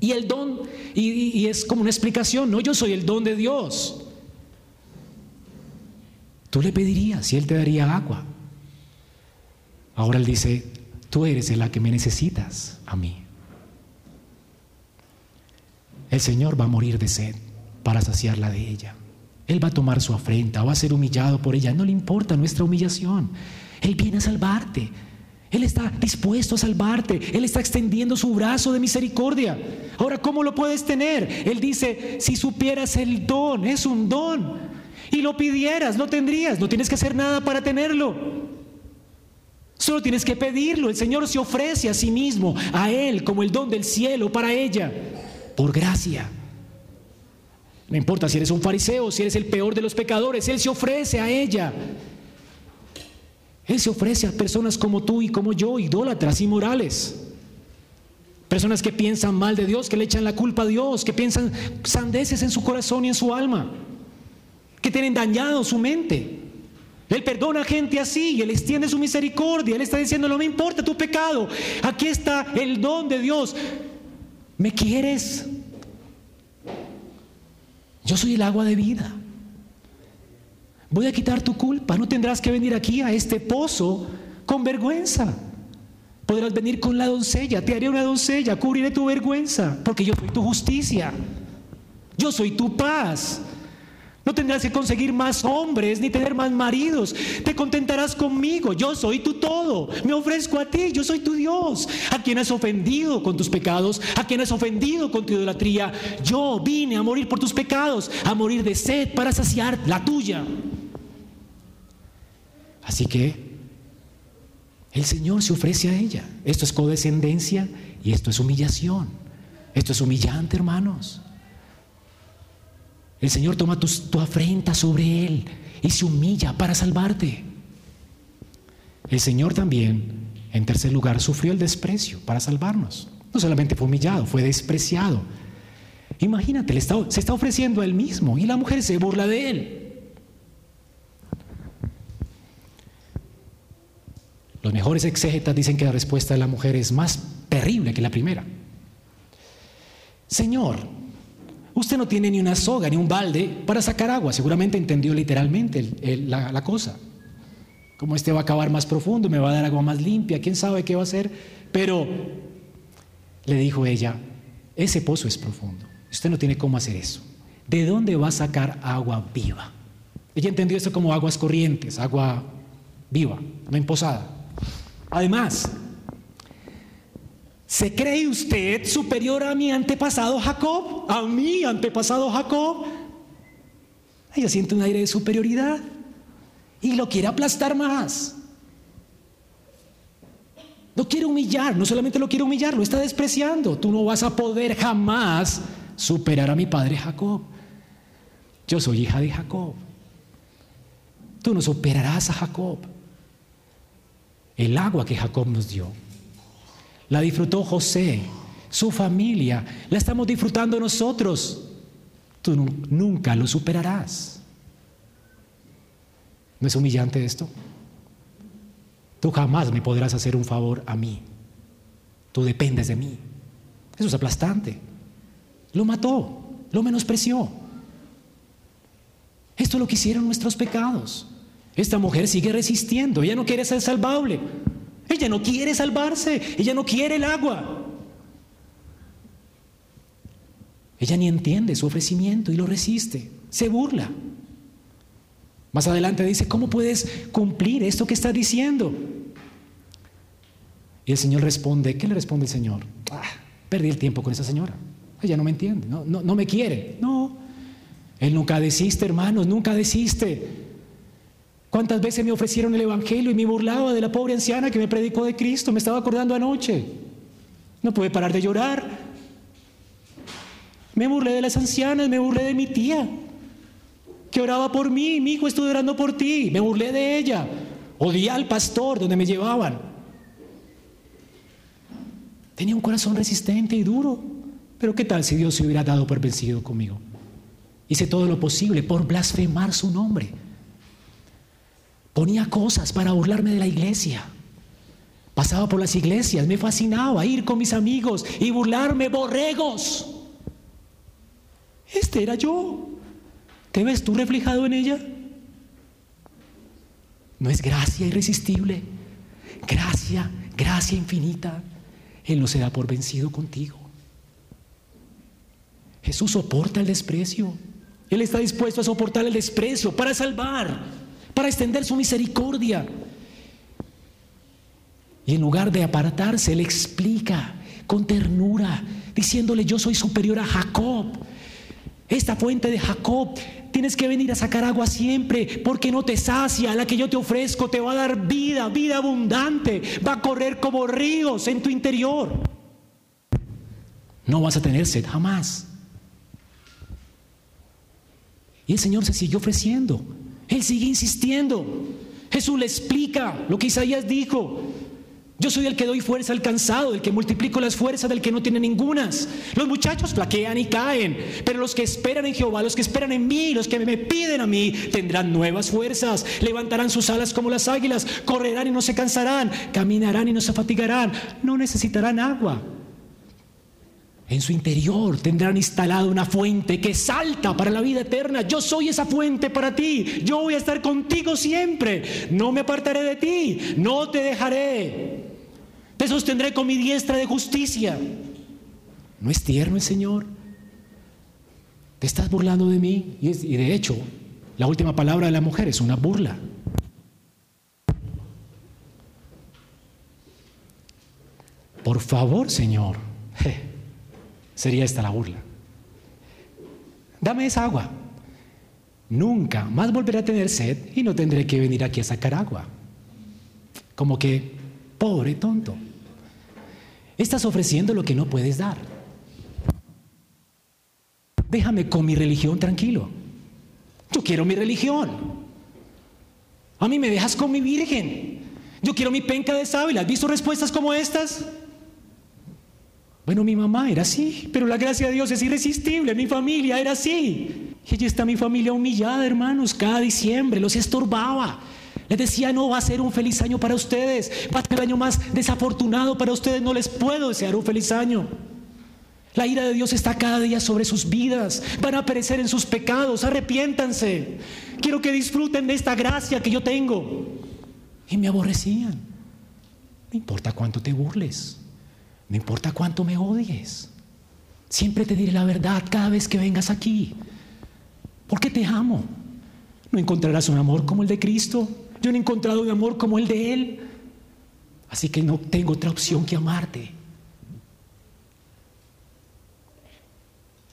A: Y el don, y, es como una explicación, no, yo soy el don de Dios. Tú le pedirías y Él te daría agua. Ahora Él dice, tú eres la que me necesitas a mí. El Señor va a morir de sed para saciarla de ella. Él va a tomar su afrenta, va a ser humillado por ella. No le importa nuestra humillación. Él viene a salvarte. Él está dispuesto a salvarte. Él está extendiendo su brazo de misericordia. Ahora, ¿cómo lo puedes tener? Él dice, si supieras el don, es un don. Y lo pidieras, lo tendrías. No tienes que hacer nada para tenerlo. Solo tienes que pedirlo. El Señor se ofrece a sí mismo, a Él, como el don del cielo para ella, por gracia. No importa si eres un fariseo, si eres el peor de los pecadores, Él se ofrece a ella. Él se ofrece a personas como tú y como yo, idólatras y morales. Personas que piensan mal de Dios, que le echan la culpa a Dios, que piensan sandeces en su corazón y en su alma, que tienen dañado su mente. Él perdona a gente así Él extiende su misericordia. Él está diciendo, no me importa tu pecado. Aquí está el don de Dios. ¿Me quieres? Yo soy el agua de vida. Voy a quitar tu culpa. No tendrás que venir aquí a este pozo con vergüenza. Podrás venir con la doncella. Te haré una doncella. Cubriré tu vergüenza. Porque yo soy tu justicia. Yo soy tu paz. No tendrás que conseguir más hombres ni tener más maridos. Te contentarás conmigo. Yo soy tu todo. Me ofrezco a ti. Yo soy tu Dios. A quien has ofendido con tus pecados. A quien has ofendido con tu idolatría. Yo vine a morir por tus pecados. A morir de sed para saciar la tuya. Así que el Señor se ofrece a ella. Esto es codescendencia y esto es humillación. Esto es humillante, hermanos. El Señor toma tu, afrenta sobre Él y se humilla para salvarte. El Señor también, en tercer lugar, sufrió el desprecio para salvarnos. No solamente fue humillado, fue despreciado. Imagínate, se está ofreciendo a Él mismo y la mujer se burla de Él. Los mejores exégetas dicen que la respuesta de la mujer es más terrible que la primera. Señor, Usted no tiene ni una soga ni un balde para sacar agua. Seguramente entendió literalmente la, cosa. Como este va a acabar más profundo, me va a dar agua más limpia, quién sabe qué va a hacer. Pero le dijo ella, ese pozo es profundo. Usted no tiene cómo hacer eso. ¿De dónde va a sacar agua viva? Ella entendió esto como aguas corrientes, agua viva, no imposada. Además, ¿Se cree usted superior a mi antepasado Jacob? ¿A mi antepasado Jacob? Ella siente un aire de superioridad y lo quiere aplastar más. Lo quiere humillar, no solamente lo quiere humillar, lo está despreciando. Tú no vas a poder jamás superar a mi padre Jacob. Yo soy hija de Jacob. Tú no superarás a Jacob. El agua que Jacob nos dio la disfrutó José, su familia, la estamos disfrutando nosotros. Tú nunca lo superarás. ¿No es humillante esto? Tú jamás me podrás hacer un favor a mí. Tú dependes de mí. Eso es aplastante. Lo mató, lo menospreció. Esto es lo que hicieron nuestros pecados. Esta mujer sigue resistiendo, ella no quiere ser salvable. Ella no quiere salvarse, ella no quiere el agua. Ella ni entiende su ofrecimiento y lo resiste, se burla. Más adelante dice, ¿cómo puedes cumplir esto que estás diciendo? Y el Señor responde, ¿qué le responde el Señor? Ah, perdí el tiempo con esa señora. Ella no me entiende, no, no, me quiere. No, Él nunca desiste, hermanos, nunca desiste. ¿Cuántas veces me ofrecieron el Evangelio y me burlaba de la pobre anciana que me predicó de Cristo? Me estaba acordando anoche. No pude parar de llorar. Me burlé de las ancianas, me burlé de mi tía, que oraba por mí. Mi hijo estuvo orando por ti. Me burlé de ella. Odié al pastor donde me llevaban. Tenía un corazón resistente y duro. Pero ¿qué tal si Dios se hubiera dado por vencido conmigo? Hice todo lo posible por blasfemar su nombre. Ponía cosas para burlarme de la iglesia. Pasaba por las iglesias, me fascinaba ir con mis amigos y burlarme borregos. Este era yo. ¿Te ves tú reflejado en ella? No es gracia irresistible, gracia, gracia infinita. Él no se da por vencido contigo. Jesús soporta el desprecio. Él está dispuesto a soportar el desprecio para salvar, para extender su misericordia. Y en lugar de apartarse, le explica con ternura, diciéndole, yo soy superior a Jacob. Esta fuente de Jacob, tienes que venir a sacar agua siempre, porque no te sacia. La que yo te ofrezco te va a dar vida, vida abundante. Va a correr como ríos en tu interior. No vas a tener sed jamás. Y el Señor se sigue ofreciendo. Él sigue insistiendo. Jesús le explica lo que Isaías dijo. Yo soy el que doy fuerza al cansado, el que multiplico las fuerzas del que no tiene ningunas. Los muchachos flaquean y caen, pero los que esperan en Jehová, los que esperan en mí, los que me piden a mí, tendrán nuevas fuerzas, levantarán sus alas como las águilas, correrán y no se cansarán, caminarán y no se fatigarán, no necesitarán agua. En su interior tendrán instalado una fuente que salta para la vida eterna. Yo soy esa fuente para ti. Yo voy a estar contigo siempre. No me apartaré de ti. No te dejaré. Te sostendré con mi diestra de justicia. ¿No es tierno el Señor? Te estás burlando de mí. Y, de hecho, la última palabra de la mujer es una burla. Por favor, Señor sería esta la burla. Dame esa agua. Nunca más volveré a tener sed y no tendré que venir aquí a sacar agua. Como que, pobre tonto, estás ofreciendo lo que no puedes dar. Déjame con mi religión tranquilo. Yo quiero mi religión. A mí me dejas con mi virgen. Yo quiero mi penca de sábila. ¿Has visto respuestas como estas? Bueno, mi mamá era así, pero la gracia de Dios es irresistible. Mi familia era así. Y allí está mi familia humillada, hermanos. Cada diciembre los estorbaba. Les decía, no va a ser un feliz año para ustedes. Va a ser el año más desafortunado para ustedes. No les puedo desear un feliz año. La ira de Dios está cada día sobre sus vidas. Van a perecer en sus pecados. Arrepiéntanse. Quiero que disfruten de esta gracia que yo tengo. Y me aborrecían. No importa cuánto te burles. No importa cuánto me odies. Siempre te diré la verdad cada vez que vengas aquí. Porque te amo. No encontrarás un amor como el de Cristo. Yo no he encontrado un amor como el de Él. Así que no tengo otra opción que amarte.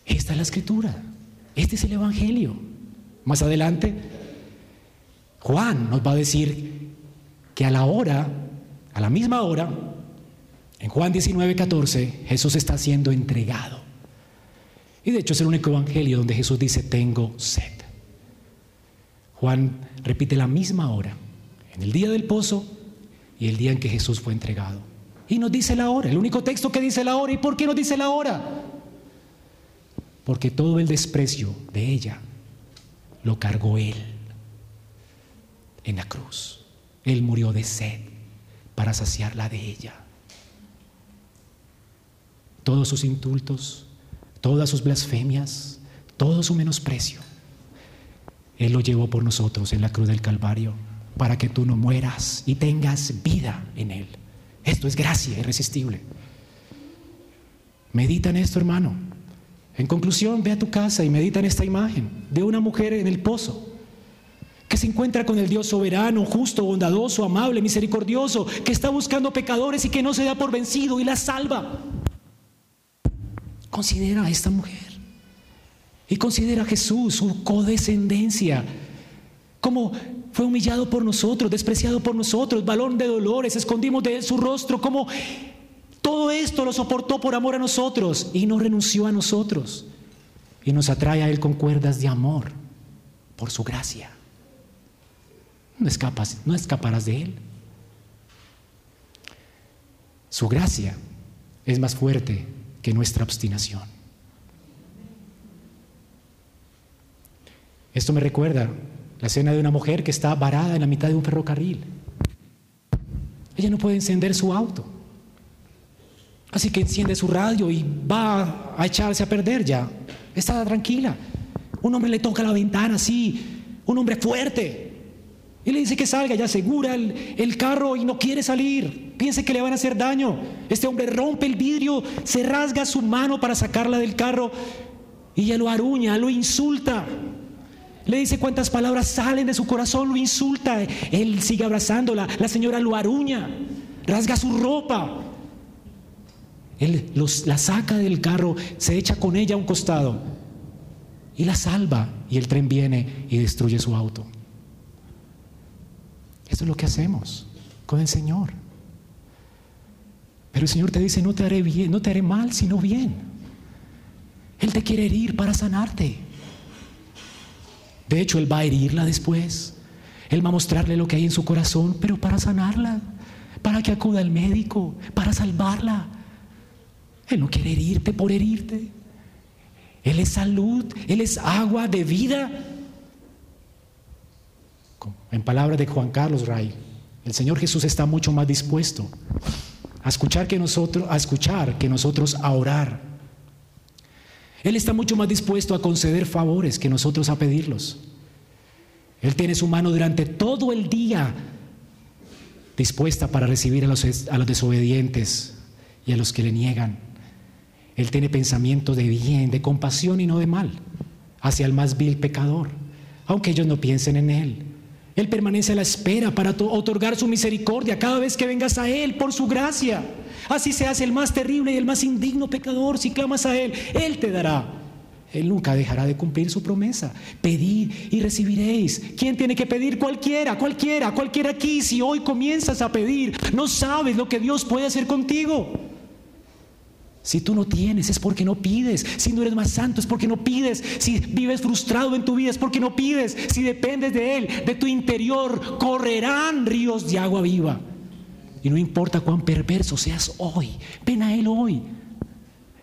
A: Esta es la escritura. Este es el Evangelio. Más adelante, Juan nos va a decir que a la hora, a la misma hora, en Juan 19, 14, Jesús está siendo entregado. Y de hecho es el único evangelio donde Jesús dice, tengo sed. Juan repite la misma hora, en el día del pozo y el día en que Jesús fue entregado. Y nos dice la hora, el único texto que dice la hora. ¿Y por qué nos dice la hora? Porque todo el desprecio de ella lo cargó Él en la cruz. Él murió de sed para saciarla de ella todos sus insultos, todas sus blasfemias, todo su menosprecio. Él lo llevó por nosotros en la cruz del Calvario para que tú no mueras y tengas vida en Él. Esto es gracia irresistible. Medita en esto, hermano. En conclusión, ve a tu casa y medita en esta imagen de una mujer en el pozo que se encuentra con el Dios soberano, justo, bondadoso, amable, misericordioso, que está buscando pecadores y que no se da por vencido y la salva. Considera a esta mujer y considera a Jesús, su codescendencia, como fue humillado por nosotros, despreciado por nosotros, balón de dolores, escondimos de él su rostro, como todo esto lo soportó por amor a nosotros y no renunció a nosotros. Y nos atrae a él con cuerdas de amor por su gracia. No escapas, no escaparás de él. Su gracia es más fuerte que nuestra obstinación. Esto me recuerda la escena de una mujer que está varada en la mitad de un ferrocarril. Ella no puede encender su auto. Así que enciende su radio y va a echarse a perder ya. Está tranquila. Un hombre le toca la ventana así, un hombre fuerte. Y le dice que salga, ya asegura el, el, carro y no quiere salir. Piensa que le van a hacer daño. Este hombre rompe el vidrio, se rasga su mano para sacarla del carro y ella lo aruña, lo insulta. Le dice cuántas palabras salen de su corazón, lo insulta. Él sigue abrazándola. La señora lo aruña, rasga su ropa. Él los, la saca del carro, se echa con ella a un costado y la salva. Y el tren viene y destruye su auto. Eso es lo que hacemos con el Señor. Pero el Señor te dice, no te haré bien, no te haré mal, sino bien. Él te quiere herir para sanarte. De hecho, Él va a herirla después. Él va a mostrarle lo que hay en su corazón, pero para sanarla, para que acuda al médico, para salvarla. Él no quiere herirte por herirte. Él es salud, Él es agua de vida. En palabras de Juan Carlos Ray, el Señor Jesús está mucho más dispuesto a escuchar que nosotros, a escuchar que nosotros a orar él está mucho más dispuesto a conceder favores que nosotros a pedirlos. Él tiene su mano durante todo el día dispuesta para recibir a los, a los desobedientes y a los que le niegan. Él tiene pensamiento de bien, de compasión y no de mal hacia el más vil pecador, aunque ellos no piensen en Él. Él permanece a la espera para otorgar su misericordia cada vez que vengas a Él por su gracia. Así se hace el más terrible y el más indigno pecador. Si clamas a Él, Él te dará. Él nunca dejará de cumplir su promesa. Pedid y recibiréis. ¿Quién tiene que pedir? Cualquiera, cualquiera, cualquiera aquí. Si hoy comienzas a pedir, no sabes lo que Dios puede hacer contigo. Si tú no tienes es porque no pides. Si no eres más santo es porque no pides. Si vives frustrado en tu vida es porque no pides. Si dependes de Él, de tu interior, correrán ríos de agua viva. Y no importa cuán perverso seas hoy, ven a Él hoy.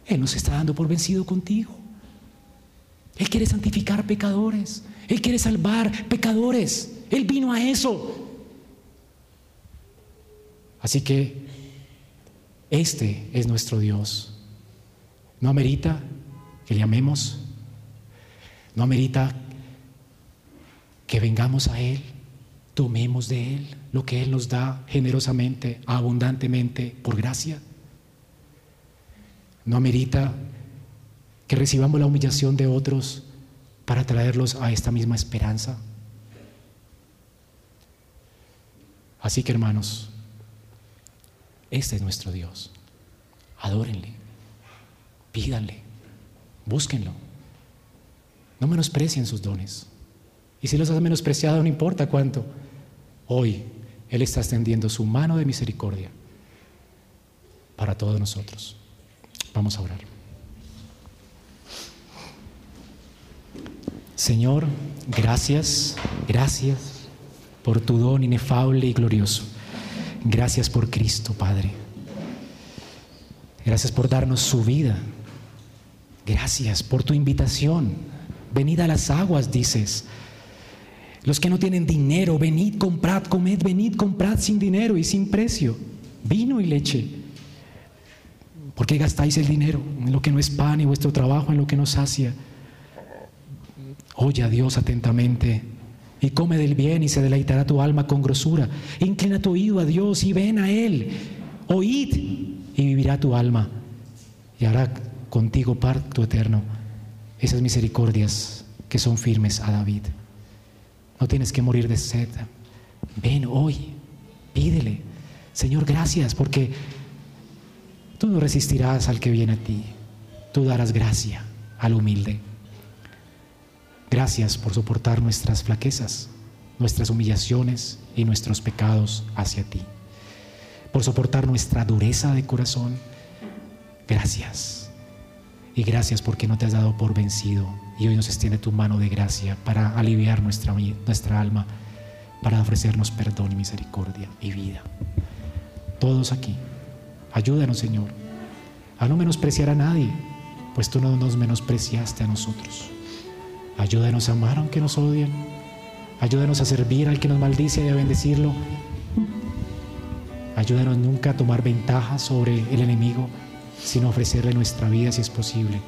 A: Él nos está dando por vencido contigo. Él quiere santificar pecadores. Él quiere salvar pecadores. Él vino a eso. Así que este es nuestro Dios. No amerita que le amemos. No amerita que vengamos a Él, tomemos de Él lo que Él nos da generosamente, abundantemente, por gracia. No amerita que recibamos la humillación de otros para traerlos a esta misma esperanza. Así que hermanos, este es nuestro Dios. Adórenle, pídanle, búsquenlo. No menosprecien sus dones. Y si los has menospreciado, no importa cuánto, hoy Él está extendiendo su mano de misericordia para todos nosotros. Vamos a orar. Señor, gracias, gracias por tu don inefable y glorioso. Gracias por Cristo, Padre. Gracias por darnos su vida. Gracias por tu invitación. Venid a las aguas, dices. Los que no tienen dinero, venid, comprad, comed, venid, comprad sin dinero y sin precio. Vino y leche. ¿Por qué gastáis el dinero en lo que no es pan y vuestro trabajo en lo que no sacia? Oye a Dios atentamente y come del bien y se deleitará tu alma con grosura. Inclina tu oído a Dios y ven a Él. Oíd y vivirá tu alma y hará contigo parto eterno. Esas misericordias que son firmes a David. No tienes que morir de sed. Ven hoy, pídele. Señor, gracias porque tú no resistirás al que viene a ti. Tú darás gracia al humilde. Gracias por soportar nuestras flaquezas. nuestras humillaciones y nuestros pecados hacia ti, por soportar nuestra dureza de corazón. Gracias. Y gracias porque no te has dado por vencido y hoy nos extiende tu mano de gracia para aliviar nuestra, nuestra alma, para ofrecernos perdón y misericordia y vida. Todos aquí, ayúdanos Señor a no menospreciar a nadie, pues tú no nos menospreciaste a nosotros. Ayúdanos a amar aunque nos odien. Ayúdanos a servir al que nos maldice y a bendecirlo. Ayúdanos nunca a tomar ventaja sobre el enemigo, sino ofrecerle nuestra vida si es posible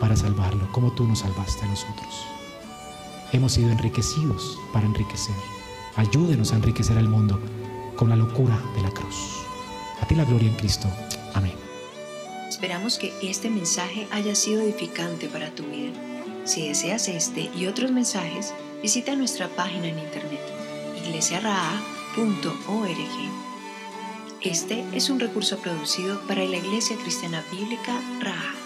A: para salvarlo, como tú nos salvaste a nosotros. Hemos sido enriquecidos para enriquecer. Ayúdenos a enriquecer al mundo con la locura de la cruz. A ti la gloria en Cristo. Amén.
B: Esperamos que este mensaje haya sido edificante para tu vida. Si deseas este y otros mensajes, visita nuestra página en internet iglesiaraa.org. Este es un recurso producido para la Iglesia Cristiana Bíblica Raha.